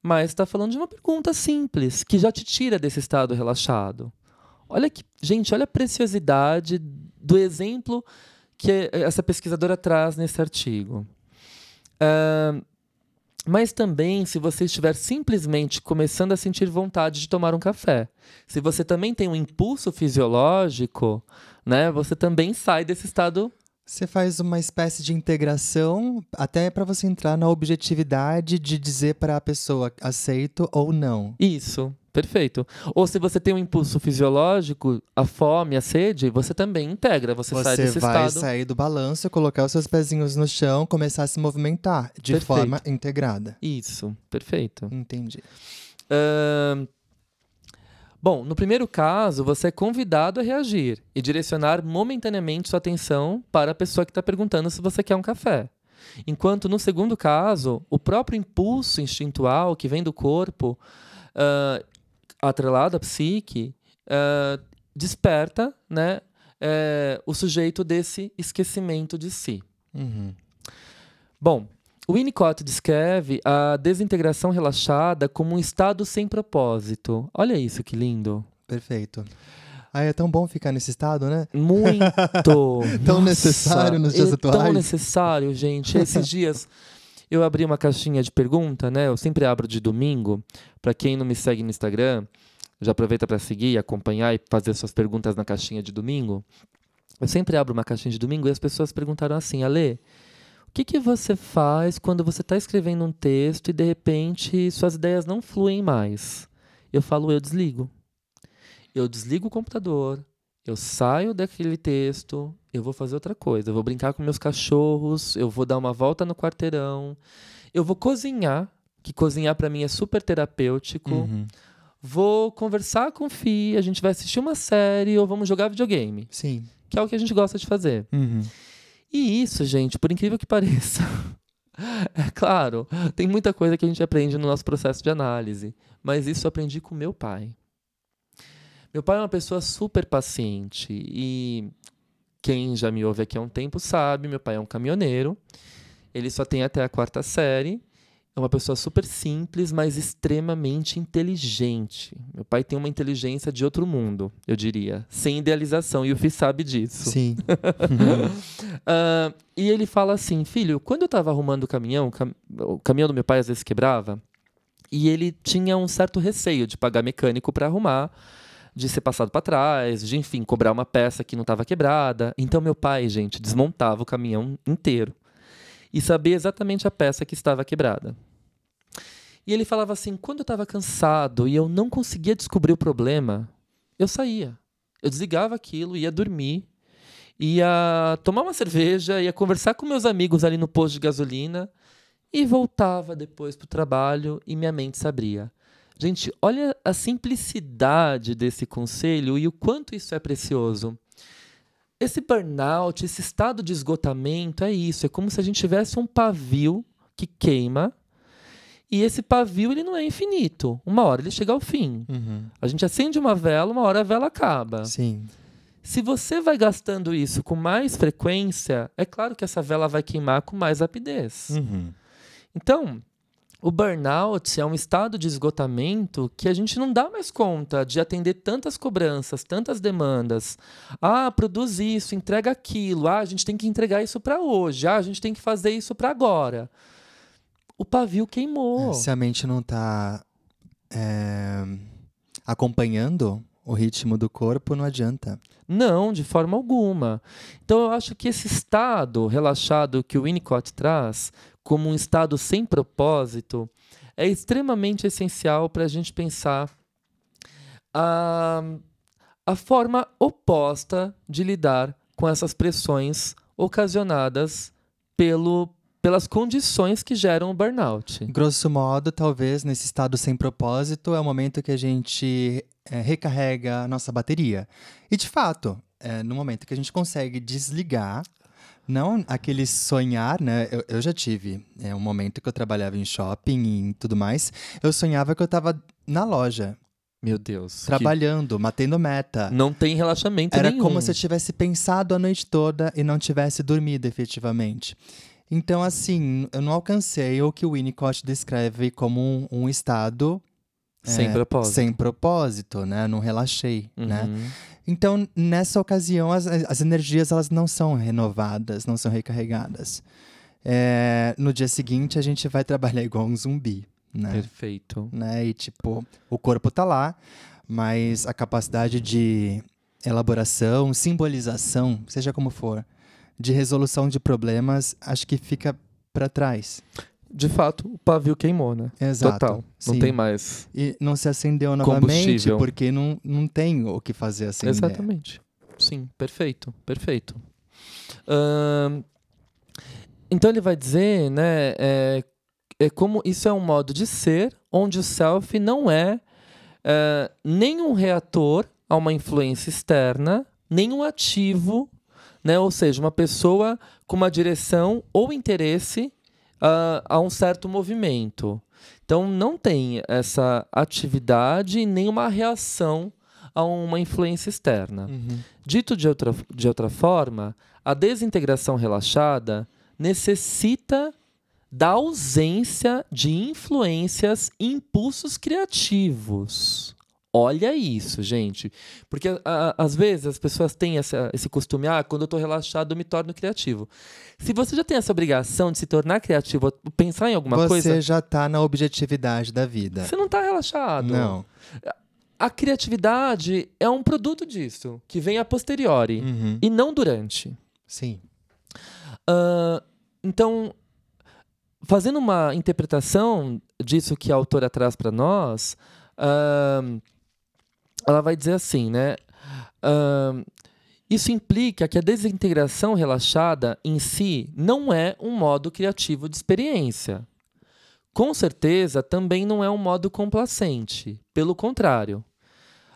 [SPEAKER 2] mas está falando de uma pergunta simples que já te tira desse estado relaxado. Olha que, gente, olha a preciosidade do exemplo que essa pesquisadora traz nesse artigo. Ah, mas também, se você estiver simplesmente começando a sentir vontade de tomar um café, se você também tem um impulso fisiológico, né, você também sai desse estado.
[SPEAKER 1] Você faz uma espécie de integração até para você entrar na objetividade de dizer para a pessoa aceito ou não.
[SPEAKER 2] Isso, perfeito. Ou se você tem um impulso fisiológico, a fome, a sede, você também integra, você, sai
[SPEAKER 1] Você
[SPEAKER 2] desse
[SPEAKER 1] vai
[SPEAKER 2] estado.
[SPEAKER 1] sair do balanço, colocar os seus pezinhos no chão, começar a se movimentar de
[SPEAKER 2] Perfeito.
[SPEAKER 1] forma integrada.
[SPEAKER 2] Isso, perfeito.
[SPEAKER 1] Entendi.
[SPEAKER 2] Ahn, Bom, no primeiro caso, você é convidado a reagir e direcionar momentaneamente sua atenção para a pessoa que está perguntando se você quer um café. Enquanto no segundo caso, o próprio impulso instintual que vem do corpo, ah, atrelado à psique, ah, desperta né, eh, o sujeito desse esquecimento de si.
[SPEAKER 1] Uhum.
[SPEAKER 2] Bom, o Winnicott descreve a desintegração relaxada como um estado sem propósito. Olha isso, que lindo.
[SPEAKER 1] Perfeito. Ah, é tão bom ficar nesse estado, né?
[SPEAKER 2] Muito!
[SPEAKER 1] Tão
[SPEAKER 2] Nossa,
[SPEAKER 1] necessário nos dias
[SPEAKER 2] é Tão
[SPEAKER 1] atuais.
[SPEAKER 2] necessário, gente. Esses dias eu abri uma caixinha de pergunta, né? Eu sempre abro de domingo. Para quem não me segue no Instagram, já aproveita para seguir, acompanhar e fazer suas perguntas na caixinha de domingo. Eu sempre abro uma caixinha de domingo e as pessoas perguntaram assim, Alê, o que, que você faz quando você está escrevendo um texto e de repente suas ideias não fluem mais? eu falo, eu desligo. Eu desligo o computador, eu saio daquele texto, eu vou fazer outra coisa. Eu vou brincar com meus cachorros, eu vou dar uma volta no quarteirão, eu vou cozinhar, que cozinhar para mim é super terapêutico.
[SPEAKER 1] Uhum.
[SPEAKER 2] Vou conversar com o Fi, a gente vai assistir uma série ou vamos jogar videogame,
[SPEAKER 1] Sim.
[SPEAKER 2] que é o que a gente gosta de fazer.
[SPEAKER 1] Uhum.
[SPEAKER 2] E isso, gente, por incrível que pareça, é claro, tem muita coisa que a gente aprende no nosso processo de análise, mas isso eu aprendi com meu pai. Meu pai é uma pessoa super paciente e quem já me ouve aqui há um tempo sabe, meu pai é um caminhoneiro. Ele só tem até a quarta série. É uma pessoa super simples, mas extremamente inteligente. Meu pai tem uma inteligência de outro mundo, eu diria, sem idealização, e o Fih sabe disso.
[SPEAKER 1] Sim.
[SPEAKER 2] Ah, e ele fala assim, filho, quando eu estava arrumando o caminhão, o cam- o caminhão do meu pai às vezes quebrava, e ele tinha um certo receio de pagar mecânico para arrumar, de ser passado para trás, de enfim, cobrar uma peça que não estava quebrada. Então meu pai, gente, desmontava o caminhão inteiro e sabia exatamente a peça que estava quebrada. E ele falava assim: quando eu estava cansado e eu não conseguia descobrir o problema, eu saía. Eu desligava aquilo, ia dormir, ia tomar uma cerveja, ia conversar com meus amigos ali no posto de gasolina e voltava depois para o trabalho e minha mente se abria. Gente, olha a simplicidade desse conselho e o quanto isso é precioso. Esse burnout, esse estado de esgotamento é isso, é como se a gente tivesse um pavio que queima e esse pavio ele não é infinito. Uma hora ele chega ao fim.
[SPEAKER 1] Uhum.
[SPEAKER 2] A gente acende uma vela, uma hora a vela acaba.
[SPEAKER 1] Sim.
[SPEAKER 2] Se você vai gastando isso com mais frequência, é claro que essa vela vai queimar com mais rapidez.
[SPEAKER 1] Uhum.
[SPEAKER 2] Então, o burnout é um estado de esgotamento que a gente não dá mais conta de atender tantas cobranças, tantas demandas. Ah, produz isso, entrega aquilo. Ah, a gente tem que entregar isso para hoje. Ah, a gente tem que fazer isso para agora. O pavio queimou.
[SPEAKER 1] Se a mente não tá é, acompanhando o ritmo do corpo, não adianta.
[SPEAKER 2] Não, de forma alguma. Então eu acho que esse estado relaxado que o Winnicott traz, como um estado sem propósito, é extremamente essencial para a gente pensar a, a forma oposta de lidar com essas pressões ocasionadas pelo, pelas condições que geram o burnout.
[SPEAKER 1] Grosso modo, talvez nesse estado sem propósito é o momento que a gente é, recarrega a nossa bateria. E de fato, é no momento que a gente consegue desligar, não aquele sonhar, né? Eu, eu já tive é, um momento que eu trabalhava em shopping e tudo mais, eu sonhava que eu estava na loja,
[SPEAKER 2] Meu Deus. que
[SPEAKER 1] trabalhando, matando meta.
[SPEAKER 2] Não tem relaxamento
[SPEAKER 1] Era
[SPEAKER 2] nenhum.
[SPEAKER 1] como se eu tivesse pensado a noite toda e não tivesse dormido efetivamente. Então, assim, eu não alcancei o que o Winnicott descreve como um, um estado
[SPEAKER 2] Sem
[SPEAKER 1] é,
[SPEAKER 2] propósito.
[SPEAKER 1] sem propósito, né? Não relaxei, né? Então, nessa ocasião, as, as energias elas não são renovadas, não são recarregadas. É, no dia seguinte, a gente vai trabalhar igual um zumbi, né?
[SPEAKER 2] Perfeito.
[SPEAKER 1] né? E tipo, o corpo tá lá, mas a capacidade de elaboração, simbolização, seja como for, de resolução de problemas, acho que fica para trás.
[SPEAKER 2] De fato, o pavio queimou, né?
[SPEAKER 1] Exato.
[SPEAKER 2] Total. Não
[SPEAKER 1] sim.
[SPEAKER 2] tem mais.
[SPEAKER 1] E não se acendeu novamente porque não, não tem o que fazer acender.
[SPEAKER 2] Exatamente. Sim, perfeito, perfeito. Ahn, então ele vai dizer, né, é, é como isso é um modo de ser onde o self não é, é nem um reator a uma influência externa, nem um ativo, né, ou seja, uma pessoa com uma direção ou interesse ah, a um certo movimento. Então não tem essa atividade nem uma reação a uma influência externa.
[SPEAKER 1] Uhum.
[SPEAKER 2] Dito de outra, de outra forma, a desintegração relaxada necessita da ausência de influências e impulsos criativos. Olha isso, gente. Porque a- a- às vezes as pessoas têm essa- esse costume, ah, quando eu estou relaxado eu me torno criativo. Se você já tem essa obrigação de se tornar criativo, pensar em alguma
[SPEAKER 1] Você
[SPEAKER 2] coisa,
[SPEAKER 1] já tá na objetividade da vida.
[SPEAKER 2] você não está relaxado.
[SPEAKER 1] Não.
[SPEAKER 2] A criatividade é um produto disso, que vem a posteriori
[SPEAKER 1] Uhum.
[SPEAKER 2] e não durante.
[SPEAKER 1] Sim.
[SPEAKER 2] Ah, então, fazendo uma interpretação disso que a autora traz para nós, Uh, ela vai dizer assim, né? Uh, isso implica que a desintegração relaxada em si não é um modo criativo de experiência. Com certeza, também não é um modo complacente. Pelo contrário.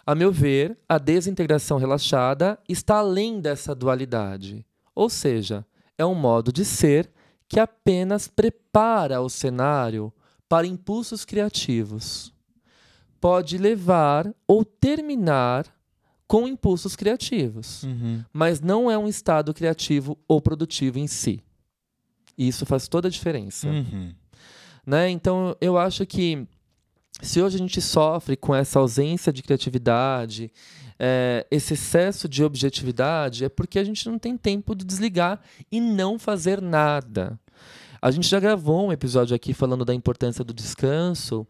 [SPEAKER 2] A meu ver, a desintegração relaxada está além dessa dualidade. Ou seja, é um modo de ser que apenas prepara o cenário para impulsos criativos. Pode levar ou terminar com impulsos criativos,
[SPEAKER 1] Uhum.
[SPEAKER 2] mas não é um estado criativo ou produtivo em si. E isso faz toda a diferença.
[SPEAKER 1] Uhum.
[SPEAKER 2] Né? Então, eu acho que se hoje a gente sofre com essa ausência de criatividade, é, esse excesso de objetividade, é porque a gente não tem tempo de desligar e não fazer nada. A gente já gravou um episódio aqui falando da importância do descanso,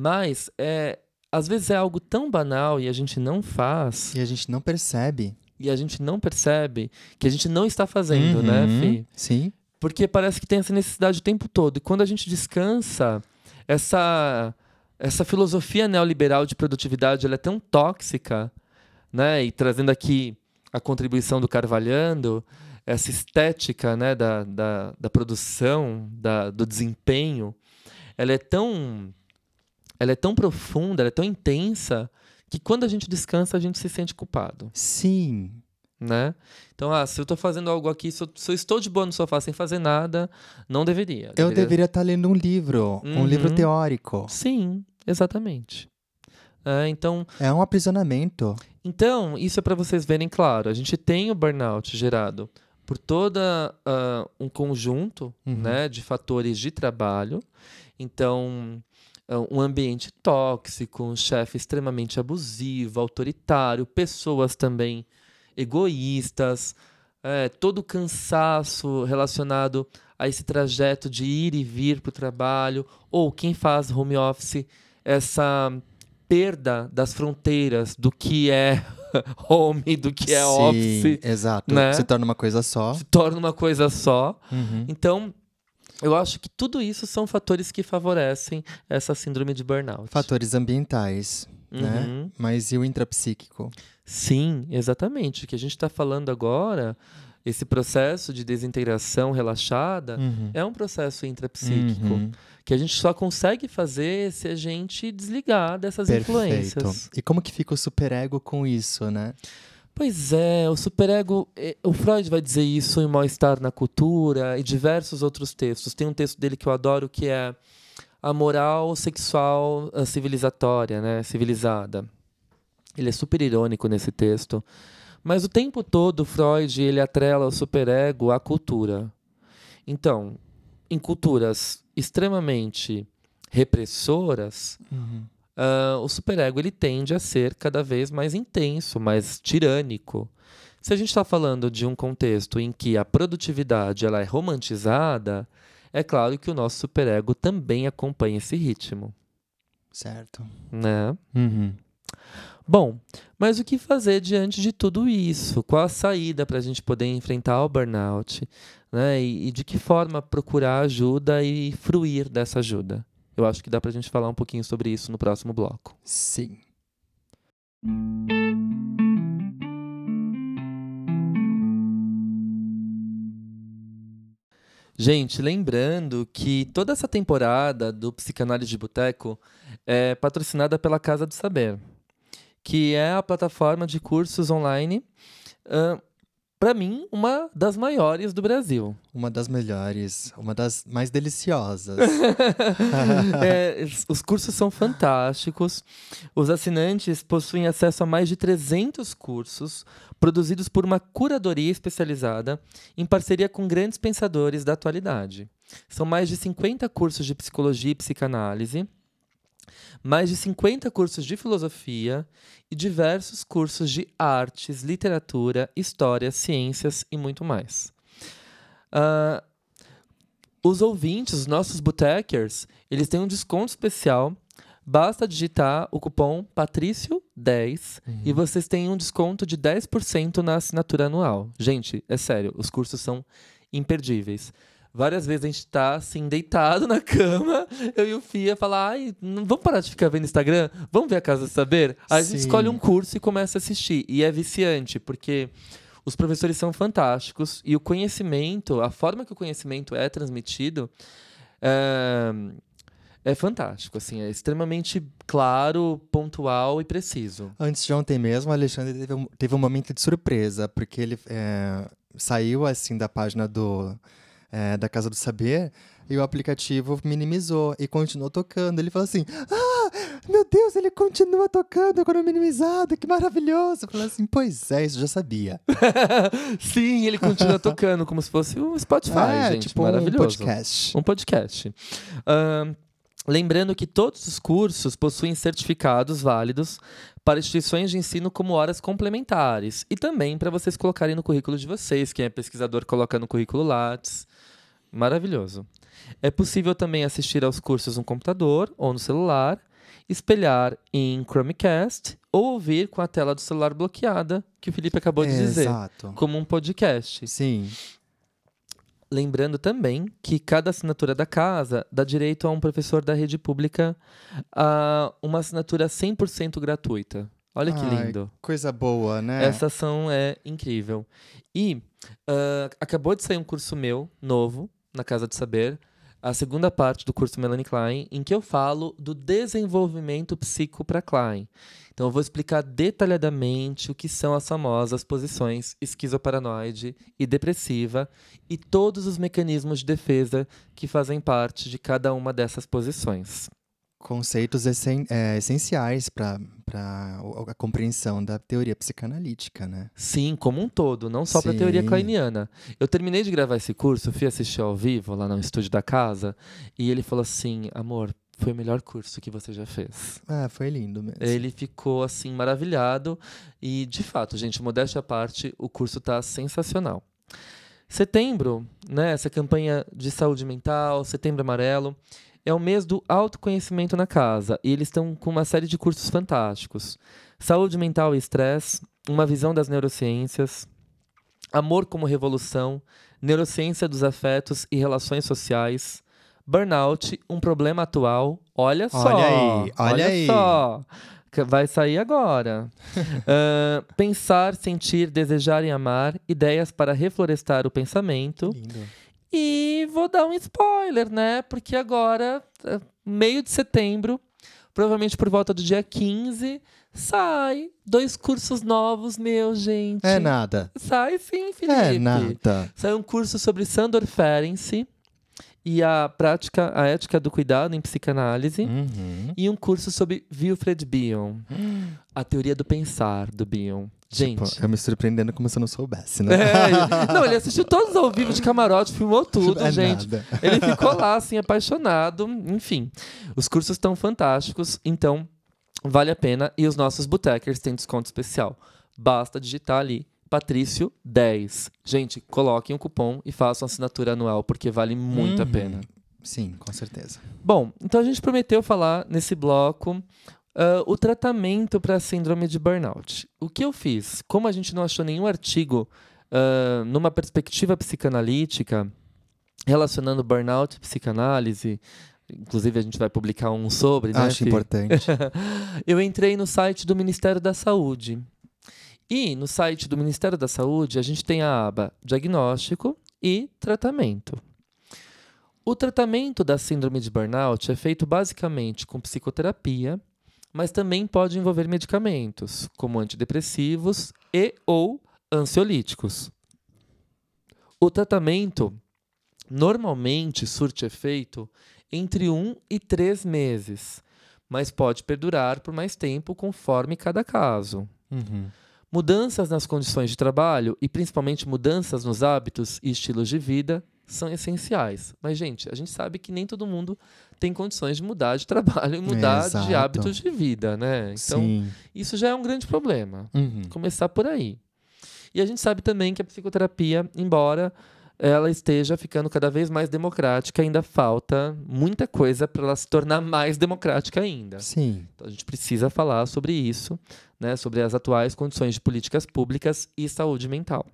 [SPEAKER 2] mas é, às vezes é algo tão banal e a gente não faz,
[SPEAKER 1] E a gente não percebe.
[SPEAKER 2] e a gente não percebe que a gente não está fazendo, né,
[SPEAKER 1] Uhum.
[SPEAKER 2] Fih?
[SPEAKER 1] Sim.
[SPEAKER 2] Porque parece que tem essa necessidade o tempo todo. E quando a gente descansa, essa, essa filosofia neoliberal de produtividade ela é tão tóxica, né? E trazendo aqui a contribuição do Carvalhando, essa estética né, da, da, da produção, da, do desempenho, ela é tão ela é tão profunda, ela é tão intensa que quando a gente descansa a gente se sente culpado
[SPEAKER 1] Sim.
[SPEAKER 2] né? Então, ah, se eu tô fazendo algo aqui, se eu, se eu estou de boa no sofá sem fazer nada, não deveria.
[SPEAKER 1] Eu deveria estar lendo um livro, um livro
[SPEAKER 2] Uhum.
[SPEAKER 1] teórico.
[SPEAKER 2] Sim, exatamente. É, então,
[SPEAKER 1] É um aprisionamento.
[SPEAKER 2] então, isso é para vocês verem claro. A gente tem o burnout gerado por toda ah, um conjunto
[SPEAKER 1] Uhum.
[SPEAKER 2] né, de fatores de trabalho. Então, um ambiente tóxico, um chefe extremamente abusivo, autoritário, pessoas também egoístas, é, todo o cansaço relacionado a esse trajeto de ir e vir para o trabalho, ou quem faz home office, essa perda das fronteiras do que é home, do que é
[SPEAKER 1] Sim,
[SPEAKER 2] office,
[SPEAKER 1] Exato.
[SPEAKER 2] né?
[SPEAKER 1] Se torna uma coisa só.
[SPEAKER 2] se torna uma coisa só.
[SPEAKER 1] Uhum.
[SPEAKER 2] Então, eu acho que tudo isso são fatores que favorecem essa síndrome de burnout.
[SPEAKER 1] Fatores ambientais, né?
[SPEAKER 2] Uhum.
[SPEAKER 1] Mas e o intrapsíquico?
[SPEAKER 2] Sim, exatamente. O que a gente está falando agora, esse processo de desintegração relaxada,
[SPEAKER 1] Uhum.
[SPEAKER 2] é um processo intrapsíquico
[SPEAKER 1] Uhum.
[SPEAKER 2] que a gente só consegue fazer se a gente desligar dessas influências.
[SPEAKER 1] Perfeito. E como que fica o superego com isso, né?
[SPEAKER 2] Pois é, o superego, eh, o Freud vai dizer isso em Mal-Estar na Cultura e diversos outros textos. Tem um texto dele que eu adoro que é a moral sexual ah, civilizatória, né, civilizada. Ele é super irônico nesse texto, mas o tempo todo Freud ele atrela o superego à cultura. Então, em culturas extremamente repressoras, ah, o superego ele tende a ser cada vez mais intenso, mais tirânico. Se a gente está falando de um contexto em que a produtividade ela é romantizada, é claro que o nosso superego também acompanha esse ritmo,
[SPEAKER 1] Certo.
[SPEAKER 2] né?
[SPEAKER 1] Uhum.
[SPEAKER 2] Bom, mas o que fazer diante de tudo isso? Qual a saída para a gente poder enfrentar o burnout? Né? E, e de que forma procurar ajuda e fruir dessa ajuda? Eu acho que dá para a gente falar um pouquinho sobre isso no próximo bloco.
[SPEAKER 1] Sim.
[SPEAKER 2] Gente, lembrando que toda essa temporada do Psicanálise de Boteco é patrocinada pela Casa do Saber, que é a plataforma de cursos online, para mim, uma das maiores do Brasil.
[SPEAKER 1] Uma das melhores, uma das mais deliciosas.
[SPEAKER 2] É, os- os cursos são fantásticos. Os assinantes possuem acesso a mais de 300 cursos, produzidos por uma curadoria especializada, em parceria com grandes pensadores da atualidade. São mais de 50 cursos de psicologia e psicanálise, mais de 50 cursos de filosofia e diversos cursos de artes, literatura, história, ciências e muito mais. Ah, os ouvintes, os nossos botecers, eles têm um desconto especial. Basta digitar o cupom Patrício10 e vocês têm um desconto de 10% na assinatura anual. Gente, é sério, os cursos são imperdíveis. Várias vezes a gente tá assim, deitado na cama, eu e o Fia falar, ai, não vamos parar de ficar vendo Instagram? Vamos ver a Casa do Saber? Aí a gente escolhe um curso e começa a assistir. E é viciante, porque os professores são fantásticos e o conhecimento, a forma que o conhecimento é transmitido, é, é fantástico, assim, é extremamente claro, pontual e preciso.
[SPEAKER 1] Antes de ontem mesmo, o Alexandre teve um, teve um momento de surpresa, porque ele é, saiu assim da página do, é, da Casa do Saber e o aplicativo minimizou e continuou tocando. Ele falou assim: Ah, meu Deus, ele continua tocando quando minimizado, que maravilhoso. Eu falei assim: Pois é, isso eu já sabia.
[SPEAKER 2] Sim, ele continua tocando como se fosse um Spotify,
[SPEAKER 1] é,
[SPEAKER 2] gente,
[SPEAKER 1] tipo um
[SPEAKER 2] maravilhoso.
[SPEAKER 1] podcast.
[SPEAKER 2] Um podcast. Lembrando que todos os cursos possuem certificados válidos para instituições de ensino como horas complementares e também para vocês colocarem no currículo de vocês. Quem é pesquisador coloca no currículo Lattes. Maravilhoso. É possível também assistir aos cursos no computador ou no celular, espelhar em Chromecast ou ouvir com a tela do celular bloqueada, que o Felipe acabou de dizer,
[SPEAKER 1] Exato.
[SPEAKER 2] como um podcast.
[SPEAKER 1] Sim.
[SPEAKER 2] Lembrando também que cada assinatura da casa dá direito a um professor da rede pública a uma assinatura 100% gratuita. Olha que
[SPEAKER 1] Ai,
[SPEAKER 2] lindo.
[SPEAKER 1] Coisa boa, né?
[SPEAKER 2] Essa ação é incrível. E ah, acabou de sair um curso meu, novo, na Casa do Saber, a segunda parte do curso Melanie Klein, em que eu falo do desenvolvimento psico para Klein. Então eu vou explicar detalhadamente o que são as famosas posições esquizoparanoide e depressiva e todos os mecanismos de defesa que fazem parte de cada uma dessas posições.
[SPEAKER 1] Conceitos essen- é, essenciais para a compreensão da teoria psicanalítica, né?
[SPEAKER 2] Sim, como um todo, não só para a teoria kleiniana. Eu terminei de gravar esse curso, fui assistir ao vivo lá no estúdio da casa, e ele falou assim: amor, foi o melhor curso que você já fez.
[SPEAKER 1] Ah, foi lindo mesmo.
[SPEAKER 2] Ele ficou assim maravilhado e, de fato, gente, modéstia à parte, o curso tá sensacional. Setembro, né, essa campanha de saúde mental, Setembro Amarelo, é o mês do autoconhecimento na casa e eles estão com uma série de cursos fantásticos. Saúde mental e estresse, uma visão das neurociências, amor como revolução, neurociência dos afetos e relações sociais, burnout, um problema atual. Olha só,
[SPEAKER 1] Olha aí, olha aí.
[SPEAKER 2] só. Vai sair agora. Ahn, pensar, sentir, desejar e amar, ideias para reflorestar o pensamento.
[SPEAKER 1] Lindo.
[SPEAKER 2] E vou dar um spoiler, né? Porque agora, é, meio de setembro, provavelmente por volta do dia 15, sai dois cursos novos meus, gente.
[SPEAKER 1] É nada.
[SPEAKER 2] Sai sim, Felipe.
[SPEAKER 1] É nada.
[SPEAKER 2] Sai um curso sobre Sandor Ferenczi e a prática, a ética do cuidado em psicanálise.
[SPEAKER 1] Uhum.
[SPEAKER 2] E um curso sobre Wilfred Bion, a teoria do pensar do Bion. Gente,
[SPEAKER 1] Tipo, eu me surpreendendo como se eu não soubesse, né?
[SPEAKER 2] é, não, ele assistiu todos ao vivo de camarote, filmou tudo,
[SPEAKER 1] É
[SPEAKER 2] gente.
[SPEAKER 1] nada.
[SPEAKER 2] Ele ficou lá, assim, apaixonado. Enfim, os cursos estão fantásticos, então vale a pena. E os nossos botecers têm desconto especial. Basta digitar ali, Patrício 10. Gente, coloquem o cupom e façam assinatura anual, porque vale muito a
[SPEAKER 1] Uhum.
[SPEAKER 2] pena.
[SPEAKER 1] Sim, com certeza.
[SPEAKER 2] Bom, então a gente prometeu falar nesse bloco ah, o tratamento para a síndrome de burnout. O que eu fiz? Como a gente não achou nenhum artigo ah, numa perspectiva psicanalítica relacionando burnout e psicanálise, inclusive a gente vai publicar um sobre, né?
[SPEAKER 1] Acho
[SPEAKER 2] Fih?
[SPEAKER 1] importante.
[SPEAKER 2] eu entrei no site do Ministério da Saúde. E no site do Ministério da Saúde, a gente tem a aba Diagnóstico e Tratamento. O tratamento da síndrome de burnout é feito basicamente com psicoterapia, mas também pode envolver medicamentos, como antidepressivos e ou ansiolíticos. O tratamento normalmente surte efeito entre 1 e 3 meses, mas pode perdurar por mais tempo conforme cada caso.
[SPEAKER 1] Uhum.
[SPEAKER 2] Mudanças nas condições de trabalho e principalmente mudanças nos hábitos e estilos de vida são essenciais. Mas, gente, a gente sabe que nem todo mundo tem condições de mudar de trabalho e mudar de
[SPEAKER 1] Exato.
[SPEAKER 2] hábitos de vida, né? Então,
[SPEAKER 1] Sim.
[SPEAKER 2] isso já é um grande problema.
[SPEAKER 1] Uhum.
[SPEAKER 2] Começar por aí. E a gente sabe também que a psicoterapia, embora ela esteja ficando cada vez mais democrática, ainda falta muita coisa para ela se tornar mais democrática ainda.
[SPEAKER 1] Sim.
[SPEAKER 2] Então a gente precisa falar sobre isso, né, sobre as atuais condições de políticas públicas e saúde mental.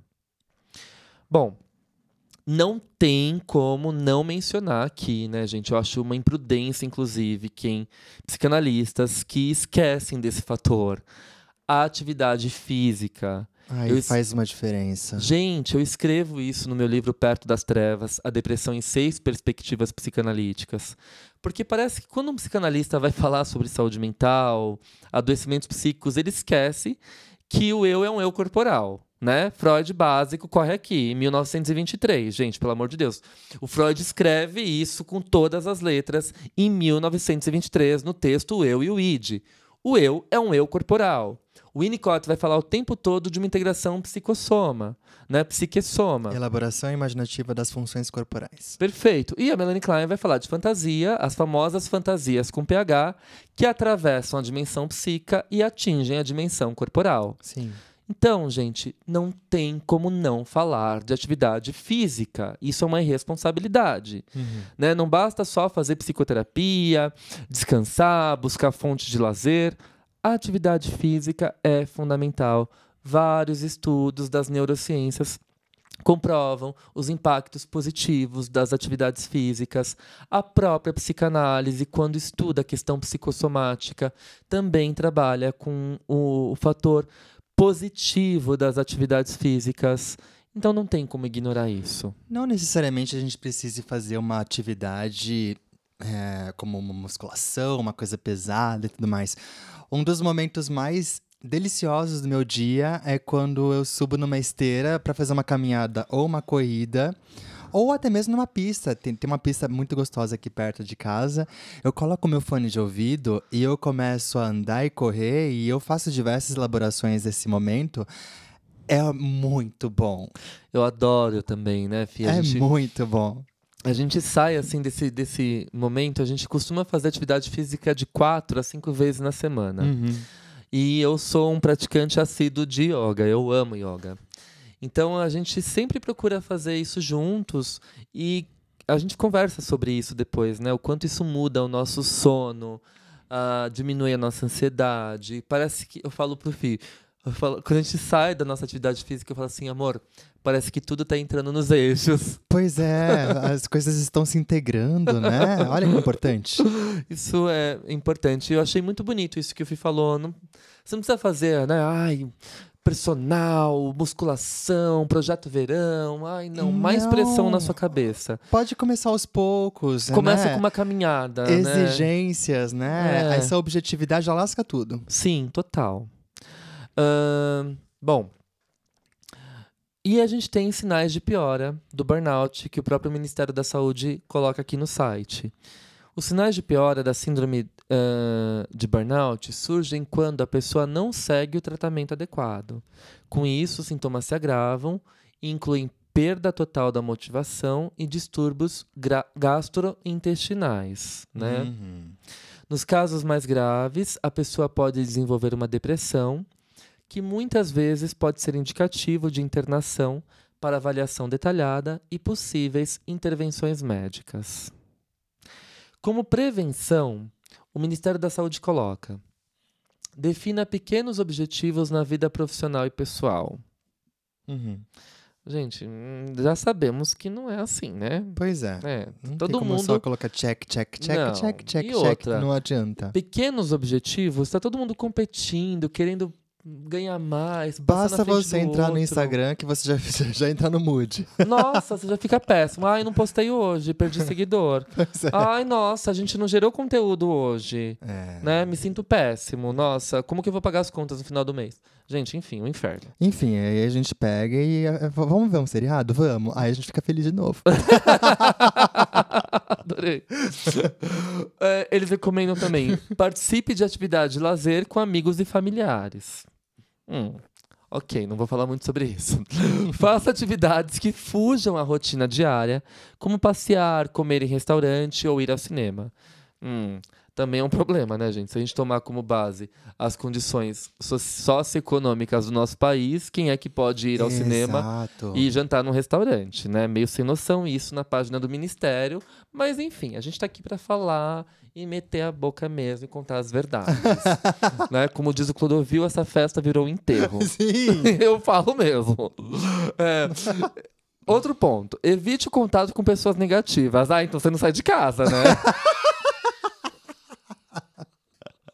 [SPEAKER 2] Bom, não tem como não mencionar aqui, né, gente? Eu acho uma imprudência, inclusive, quem psicanalistas que esquecem desse fator. A atividade física.
[SPEAKER 1] Aí
[SPEAKER 2] Eu
[SPEAKER 1] faz uma diferença.
[SPEAKER 2] Gente, eu escrevo isso no meu livro Perto das Trevas, A Depressão em Seis Perspectivas Psicanalíticas. Porque parece que quando um psicanalista vai falar sobre saúde mental, adoecimentos psíquicos, ele esquece que o eu é um eu corporal. Né? Freud básico corre aqui, em 1923. Gente, pelo amor de Deus. O Freud escreve isso com todas as letras em 1923 no texto O Eu e o Id. O eu é um eu corporal. O Winnicott vai falar o tempo todo de uma integração psicossoma, né? Psiquessoma.
[SPEAKER 1] Elaboração imaginativa das funções corporais.
[SPEAKER 2] Perfeito. E a Melanie Klein vai falar de fantasia, as famosas fantasias com pH, que atravessam a dimensão psíquica e atingem a dimensão corporal.
[SPEAKER 1] Sim.
[SPEAKER 2] Então, gente, não tem como não falar de atividade física. Isso é uma irresponsabilidade. Né? Não basta só fazer psicoterapia, descansar, buscar fontes de lazer. A atividade física é fundamental. Vários estudos das neurociências comprovam os impactos positivos das atividades físicas. A própria psicanálise, quando estuda a questão psicossomática, também trabalha com o, o fator positivo das atividades físicas. Então não tem como ignorar isso.
[SPEAKER 1] Não necessariamente a gente precise fazer uma atividade é, como uma musculação, uma coisa pesada e tudo mais. Um dos momentos mais deliciosos do meu dia é quando eu subo numa esteira para fazer uma caminhada ou uma corrida. Ou até mesmo numa pista. Tem, tem uma pista muito gostosa aqui perto de casa. Eu coloco meu fone de ouvido e eu começo a andar e correr e eu faço diversas elaborações desse momento. É muito bom.
[SPEAKER 2] Eu adoro também, né, Fia?
[SPEAKER 1] É
[SPEAKER 2] gente-
[SPEAKER 1] muito bom.
[SPEAKER 2] A gente sai assim desse, desse momento, a gente costuma fazer atividade física de quatro a cinco vezes na semana.
[SPEAKER 1] Uhum.
[SPEAKER 2] E eu sou um praticante assíduo de yoga, eu amo yoga. Então a gente sempre procura fazer isso juntos e a gente conversa sobre isso depois, né? O quanto isso muda o nosso sono, ah, diminui a nossa ansiedade. Parece que eu falo pro Fih, falo- quando a gente sai da nossa atividade física, eu falo assim, amor, parece que tudo tá entrando nos eixos.
[SPEAKER 1] Pois é, as coisas estão se integrando, né? Olha que importante.
[SPEAKER 2] Isso é importante. Eu achei muito bonito isso que o Fih falou. Não, você não precisa fazer, né? Ai, personal, musculação, projeto verão. Ai, não. Mais
[SPEAKER 1] Não.
[SPEAKER 2] pressão na sua cabeça.
[SPEAKER 1] Pode começar aos poucos,
[SPEAKER 2] Começa
[SPEAKER 1] né?
[SPEAKER 2] com uma caminhada. né?
[SPEAKER 1] Exigências, né?
[SPEAKER 2] É.
[SPEAKER 1] Essa objetividade já lasca tudo.
[SPEAKER 2] Sim, total. Ahn, bom. E a gente tem sinais de piora do burnout que o próprio Ministério da Saúde coloca aqui no site. Os sinais de piora da síndrome ah, de burnout surgem quando a pessoa não segue o tratamento adequado. Com isso, os sintomas se agravam e incluem perda total da motivação e distúrbios gastrointestinais. Né?
[SPEAKER 1] Uhum.
[SPEAKER 2] Nos casos mais graves, a pessoa pode desenvolver uma depressão, que muitas vezes pode ser indicativo de internação para avaliação detalhada e possíveis intervenções médicas. Como prevenção, o Ministério da Saúde coloca: defina pequenos objetivos na vida profissional e pessoal.
[SPEAKER 1] Uhum.
[SPEAKER 2] Gente, já sabemos que não é assim, né?
[SPEAKER 1] Pois é.
[SPEAKER 2] É,
[SPEAKER 1] Não
[SPEAKER 2] todo mundo
[SPEAKER 1] só colocar check, check, check,
[SPEAKER 2] Não.
[SPEAKER 1] check, check,
[SPEAKER 2] E
[SPEAKER 1] check.
[SPEAKER 2] outra?
[SPEAKER 1] Não adianta.
[SPEAKER 2] pequenos objetivos, tá todo mundo competindo, querendo ganhar mais.
[SPEAKER 1] Basta você entrar no
[SPEAKER 2] outro.
[SPEAKER 1] Instagram que você já, já, já entra no mood.
[SPEAKER 2] Nossa, você já fica péssimo. Ai, não postei hoje, perdi seguidor.
[SPEAKER 1] É.
[SPEAKER 2] Ai, nossa, a gente não gerou conteúdo hoje.
[SPEAKER 1] É.
[SPEAKER 2] Né? Me sinto péssimo. Nossa, como que eu vou pagar as contas no final do mês? Gente, enfim, um inferno.
[SPEAKER 1] Enfim, aí a gente pega e. é, v- Vamos ver um seriado? Vamos. Aí a gente fica feliz de novo.
[SPEAKER 2] Adorei. É, eles recomendam também: participe de atividade de lazer com amigos e familiares. Hum, ok, não vou falar muito sobre isso. Faça atividades que fujam à rotina diária, como passear, comer em restaurante ou ir ao cinema. Hum, também é um problema, né, gente? Se a gente tomar como base as condições so- socioeconômicas do nosso país, quem é que pode ir ao cinema
[SPEAKER 1] Exato.
[SPEAKER 2] e jantar num restaurante, né? Meio sem noção isso na página do ministério, mas enfim, a gente tá aqui para falar e meter a boca mesmo e contar as verdades, né? Como diz o Clodovil, essa festa virou um enterro.
[SPEAKER 1] Sim.
[SPEAKER 2] Eu falo mesmo. É, Outro ponto. Evite o contato com pessoas negativas. Ah, então você não sai de casa, né?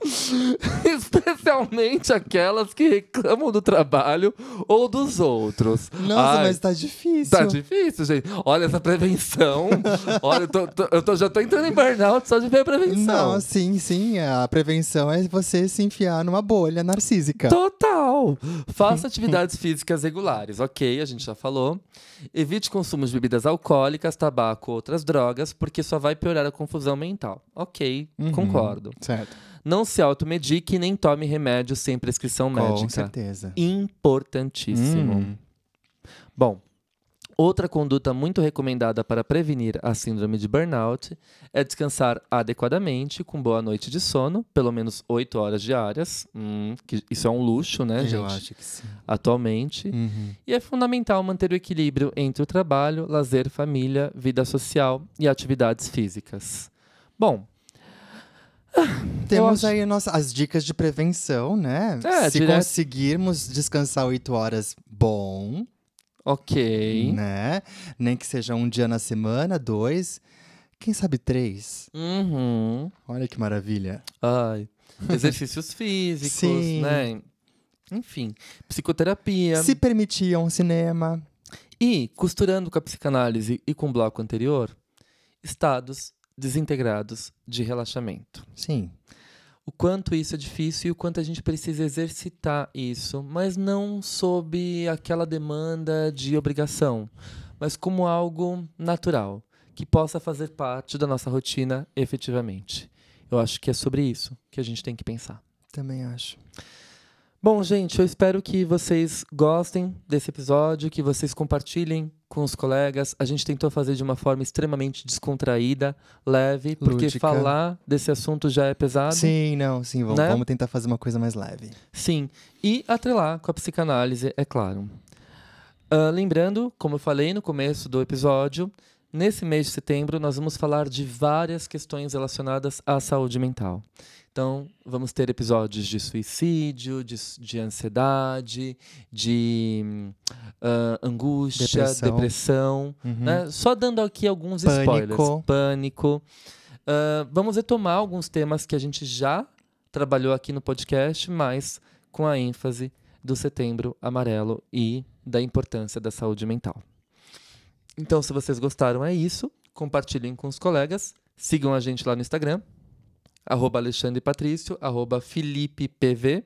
[SPEAKER 2] Especialmente aquelas que reclamam do trabalho ou dos outros.
[SPEAKER 1] Nossa, Ai, mas tá difícil.
[SPEAKER 2] Tá difícil, gente. Olha essa prevenção. Olha, eu, tô, tô, eu tô, já tô entrando em burnout só de ver a prevenção.
[SPEAKER 1] Não, sim, sim. A prevenção é você se enfiar numa bolha narcísica.
[SPEAKER 2] Total. Faça atividades físicas regulares. Ok, a gente já falou. Evite consumo de bebidas alcoólicas, tabaco ou outras drogas, porque só vai piorar a confusão mental. Ok, uhum, concordo.
[SPEAKER 1] Certo.
[SPEAKER 2] Não se automedique nem tome remédio sem prescrição médica.
[SPEAKER 1] Com certeza.
[SPEAKER 2] Importantíssimo. Hum. Bom, outra conduta muito recomendada para prevenir a síndrome de burnout é descansar adequadamente, com boa noite de sono, pelo menos 8 horas diárias. Hum, isso é um luxo, né,
[SPEAKER 1] Eu
[SPEAKER 2] gente?
[SPEAKER 1] Eu acho que sim.
[SPEAKER 2] Atualmente.
[SPEAKER 1] Uhum.
[SPEAKER 2] E é fundamental manter o equilíbrio entre o trabalho, lazer, família, vida social e atividades físicas. Bom,
[SPEAKER 1] temos aí nossa, as dicas de prevenção, né?
[SPEAKER 2] É,
[SPEAKER 1] Se direto... conseguirmos descansar oito horas, bom.
[SPEAKER 2] Ok.
[SPEAKER 1] Né? Nem que seja um dia na semana, dois. Quem sabe três?
[SPEAKER 2] Uhum.
[SPEAKER 1] Olha que maravilha.
[SPEAKER 2] Ai. Exercícios físicos, Sim. né? Enfim, psicoterapia.
[SPEAKER 1] Se permitia um cinema.
[SPEAKER 2] E, costurando com a psicanálise e com o bloco anterior, estados desintegrados de relaxamento.
[SPEAKER 1] Sim.
[SPEAKER 2] O quanto isso é difícil e o quanto a gente precisa exercitar isso, mas não sob aquela demanda de obrigação, mas como algo natural, que possa fazer parte da nossa rotina efetivamente. Eu acho que é sobre isso que a gente tem que pensar.
[SPEAKER 1] Também acho.
[SPEAKER 2] Bom, gente, eu espero que vocês gostem desse episódio, que vocês compartilhem com os colegas. A gente tentou fazer de uma forma extremamente descontraída, leve, porque Lúdica. falar desse assunto já é pesado.
[SPEAKER 1] Sim, não, sim, vamos, né? vamos tentar fazer uma coisa mais leve.
[SPEAKER 2] Sim, e atrelar com a psicanálise, é claro. Uh, lembrando, como eu falei no começo do episódio, nesse mês de setembro nós vamos falar de várias questões relacionadas à saúde mental. Então, vamos ter episódios de suicídio, de, de ansiedade, de uh, angústia, depressão. depressão uhum. né? Só dando aqui alguns
[SPEAKER 1] Pânico.
[SPEAKER 2] spoilers. Pânico. Uh, vamos retomar alguns temas que a gente já trabalhou aqui no podcast, mas com a ênfase do setembro amarelo e da importância da saúde mental. Então, se vocês gostaram, é isso. Compartilhem com os colegas. Sigam a gente lá no Instagram, arroba Alexandre Patrício, arroba Felipe PV.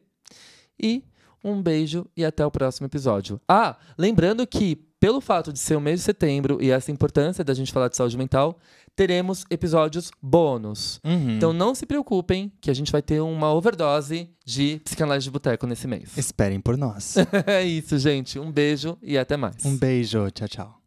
[SPEAKER 2] E um beijo e até o próximo episódio. Ah, lembrando que, pelo fato de ser o mês de setembro e essa importância da gente falar de saúde mental, teremos episódios bônus.
[SPEAKER 1] Uhum.
[SPEAKER 2] Então não se preocupem que a gente vai ter uma overdose de psicanálise de boteco nesse mês.
[SPEAKER 1] Esperem por nós.
[SPEAKER 2] é isso, gente. Um beijo e até mais.
[SPEAKER 1] Um beijo. Tchau, tchau.